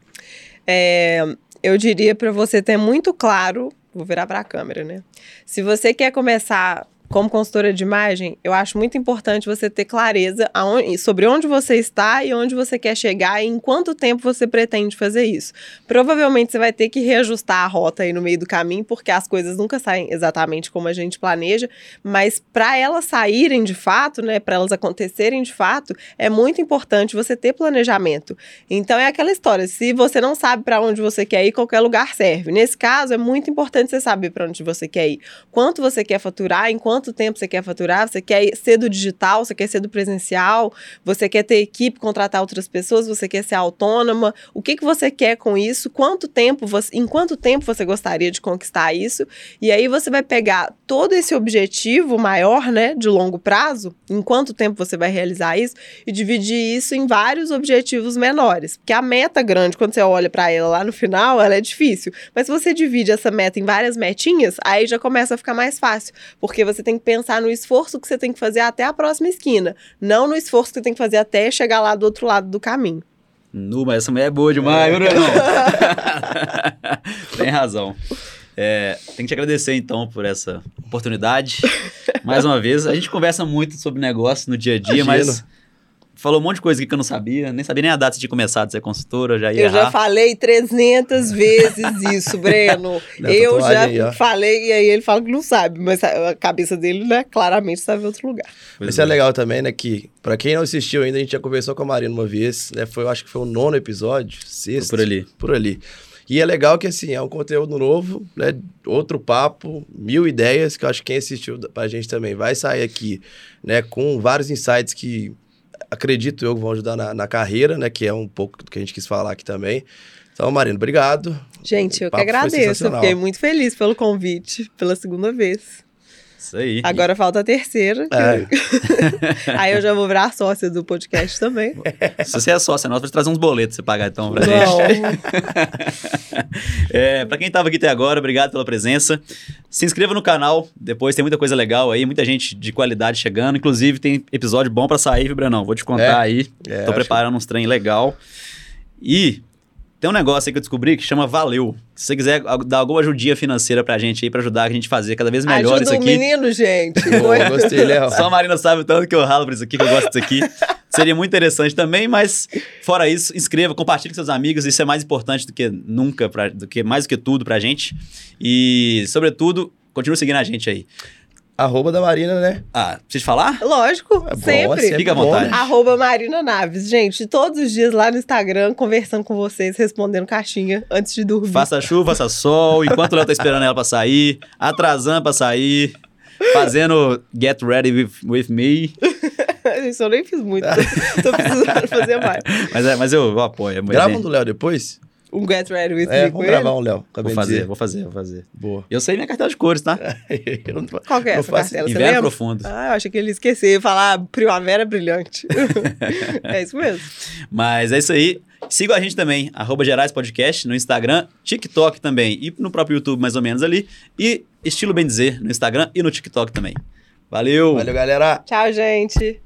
É, eu diria para você ter muito claro, vou virar para a câmera, né? Se você quer começar como consultora de imagem, eu acho muito importante você ter clareza aonde- sobre onde você está e onde você quer chegar e em quanto tempo você pretende fazer isso. Provavelmente você vai ter que reajustar a rota aí no meio do caminho, porque as coisas nunca saem exatamente como a gente planeja, mas para elas saírem de fato, né, para elas acontecerem de fato, é muito importante você ter planejamento. Então é aquela história, se você não sabe para onde você quer ir, qualquer lugar serve. Nesse caso, é muito importante você saber para onde você quer ir. Quanto você quer faturar, em quanto tempo você quer faturar, você quer ser do digital, você quer ser do presencial, você quer ter equipe, contratar outras pessoas, você quer ser autônoma. O que, que você quer com isso? Quanto tempo você, em quanto tempo você gostaria de conquistar isso? E aí você vai pegar todo esse objetivo maior, né, de longo prazo, em quanto tempo você vai realizar isso e dividir isso em vários objetivos menores. Porque a meta grande, quando você olha para ela lá no final, ela é difícil. Mas se você divide essa meta em várias metinhas, aí já começa a ficar mais fácil. Porque você tem que pensar no esforço que você tem que fazer até a próxima esquina, não no esforço que você tem que fazer até chegar lá do outro lado do caminho. Nu, mas essa mulher é boa demais, viu, Bruno? [LAUGHS] Tem razão. É, tem que te agradecer, então, por essa oportunidade. Mais uma vez, a gente conversa muito sobre negócio no dia a dia, Imagino. mas falou um monte de coisa aqui que eu não sabia. Nem sabia nem a data de começar de ser consultora, já ia Eu já errar. falei 300 [LAUGHS] vezes isso, Breno. Não, eu já aí, falei e aí ele fala que não sabe, mas a cabeça dele, né, claramente estava em outro lugar. Pois Isso é legal também, né? Que, pra quem não assistiu ainda, a gente já conversou com a Marina uma vez, né? Foi, eu acho que foi o nono episódio, sexto. Por ali. Por ali. E é legal que, assim, é um conteúdo novo, né? Outro papo, mil ideias, que eu acho que quem assistiu pra gente também vai sair aqui, né? Com vários insights que acredito eu que vão ajudar na, na carreira, né? Que é um pouco do que a gente quis falar aqui também. Então, Marina, obrigado. Gente, eu que agradeço. Eu fiquei muito feliz pelo convite, pela segunda vez. Isso aí. Agora falta a terceira. É. [LAUGHS] aí eu já vou virar sócia do podcast também. Se você é sócia nossa, vou te trazer uns boletos pra você pagar então pra gente. Não. [LAUGHS] É, pra quem tava aqui até agora, obrigado pela presença. Se inscreva no canal, depois tem muita coisa legal aí, muita gente de qualidade chegando. Inclusive, tem episódio bom pra sair, viu, Brenão? Vou te contar É. aí. É, Tô preparando uns trem legal. E tem um negócio aí que eu descobri que chama Valeu. Se você quiser dar alguma ajudinha financeira pra gente aí, pra ajudar a gente a fazer cada vez melhor Ajuda isso aqui. menino, gente. Boa, gostei, Léo. Só a Marina sabe o tanto que eu ralo por isso aqui, que eu gosto disso aqui. [LAUGHS] Seria muito interessante também, mas fora isso, inscreva, compartilhe com seus amigos, isso é mais importante do que nunca, pra, do que mais do que tudo pra gente. E, sobretudo, continue seguindo a gente aí. Arroba da Marina, né? Ah, precisa falar? Lógico, É sempre. assim, é Fica à vontade. Arroba Marina Naves. Gente, todos os dias lá no Instagram, conversando com vocês, respondendo caixinha antes de dormir. Faça chuva, faça sol, enquanto o Léo tá esperando ela pra sair, atrasando pra sair, fazendo Get Ready With, with Me. [LAUGHS] Isso eu nem fiz muito. tô, tô precisando fazer mais. Mas, é, mas eu, eu apoio. é Grava um do Léo depois? Um Get Ready With É, Me com vamos ele? gravar um Léo. Vou fazer, vou fazer, vou fazer. Boa. Eu sei minha cartela de cores, tá? [LAUGHS] Eu não- Qual que é não essa faço- cartela? Inverno profundo. Ah, eu achei que ele. Ia falar primavera brilhante. [LAUGHS] [LAUGHS] é isso mesmo. Mas é isso aí. Siga a gente também, arroba Gerais Podcast, no Instagram, TikTok também, e no próprio YouTube, mais ou menos ali. E Estilo Bem Dizer, no Instagram e no TikTok também. Valeu! Valeu, galera. Tchau, gente.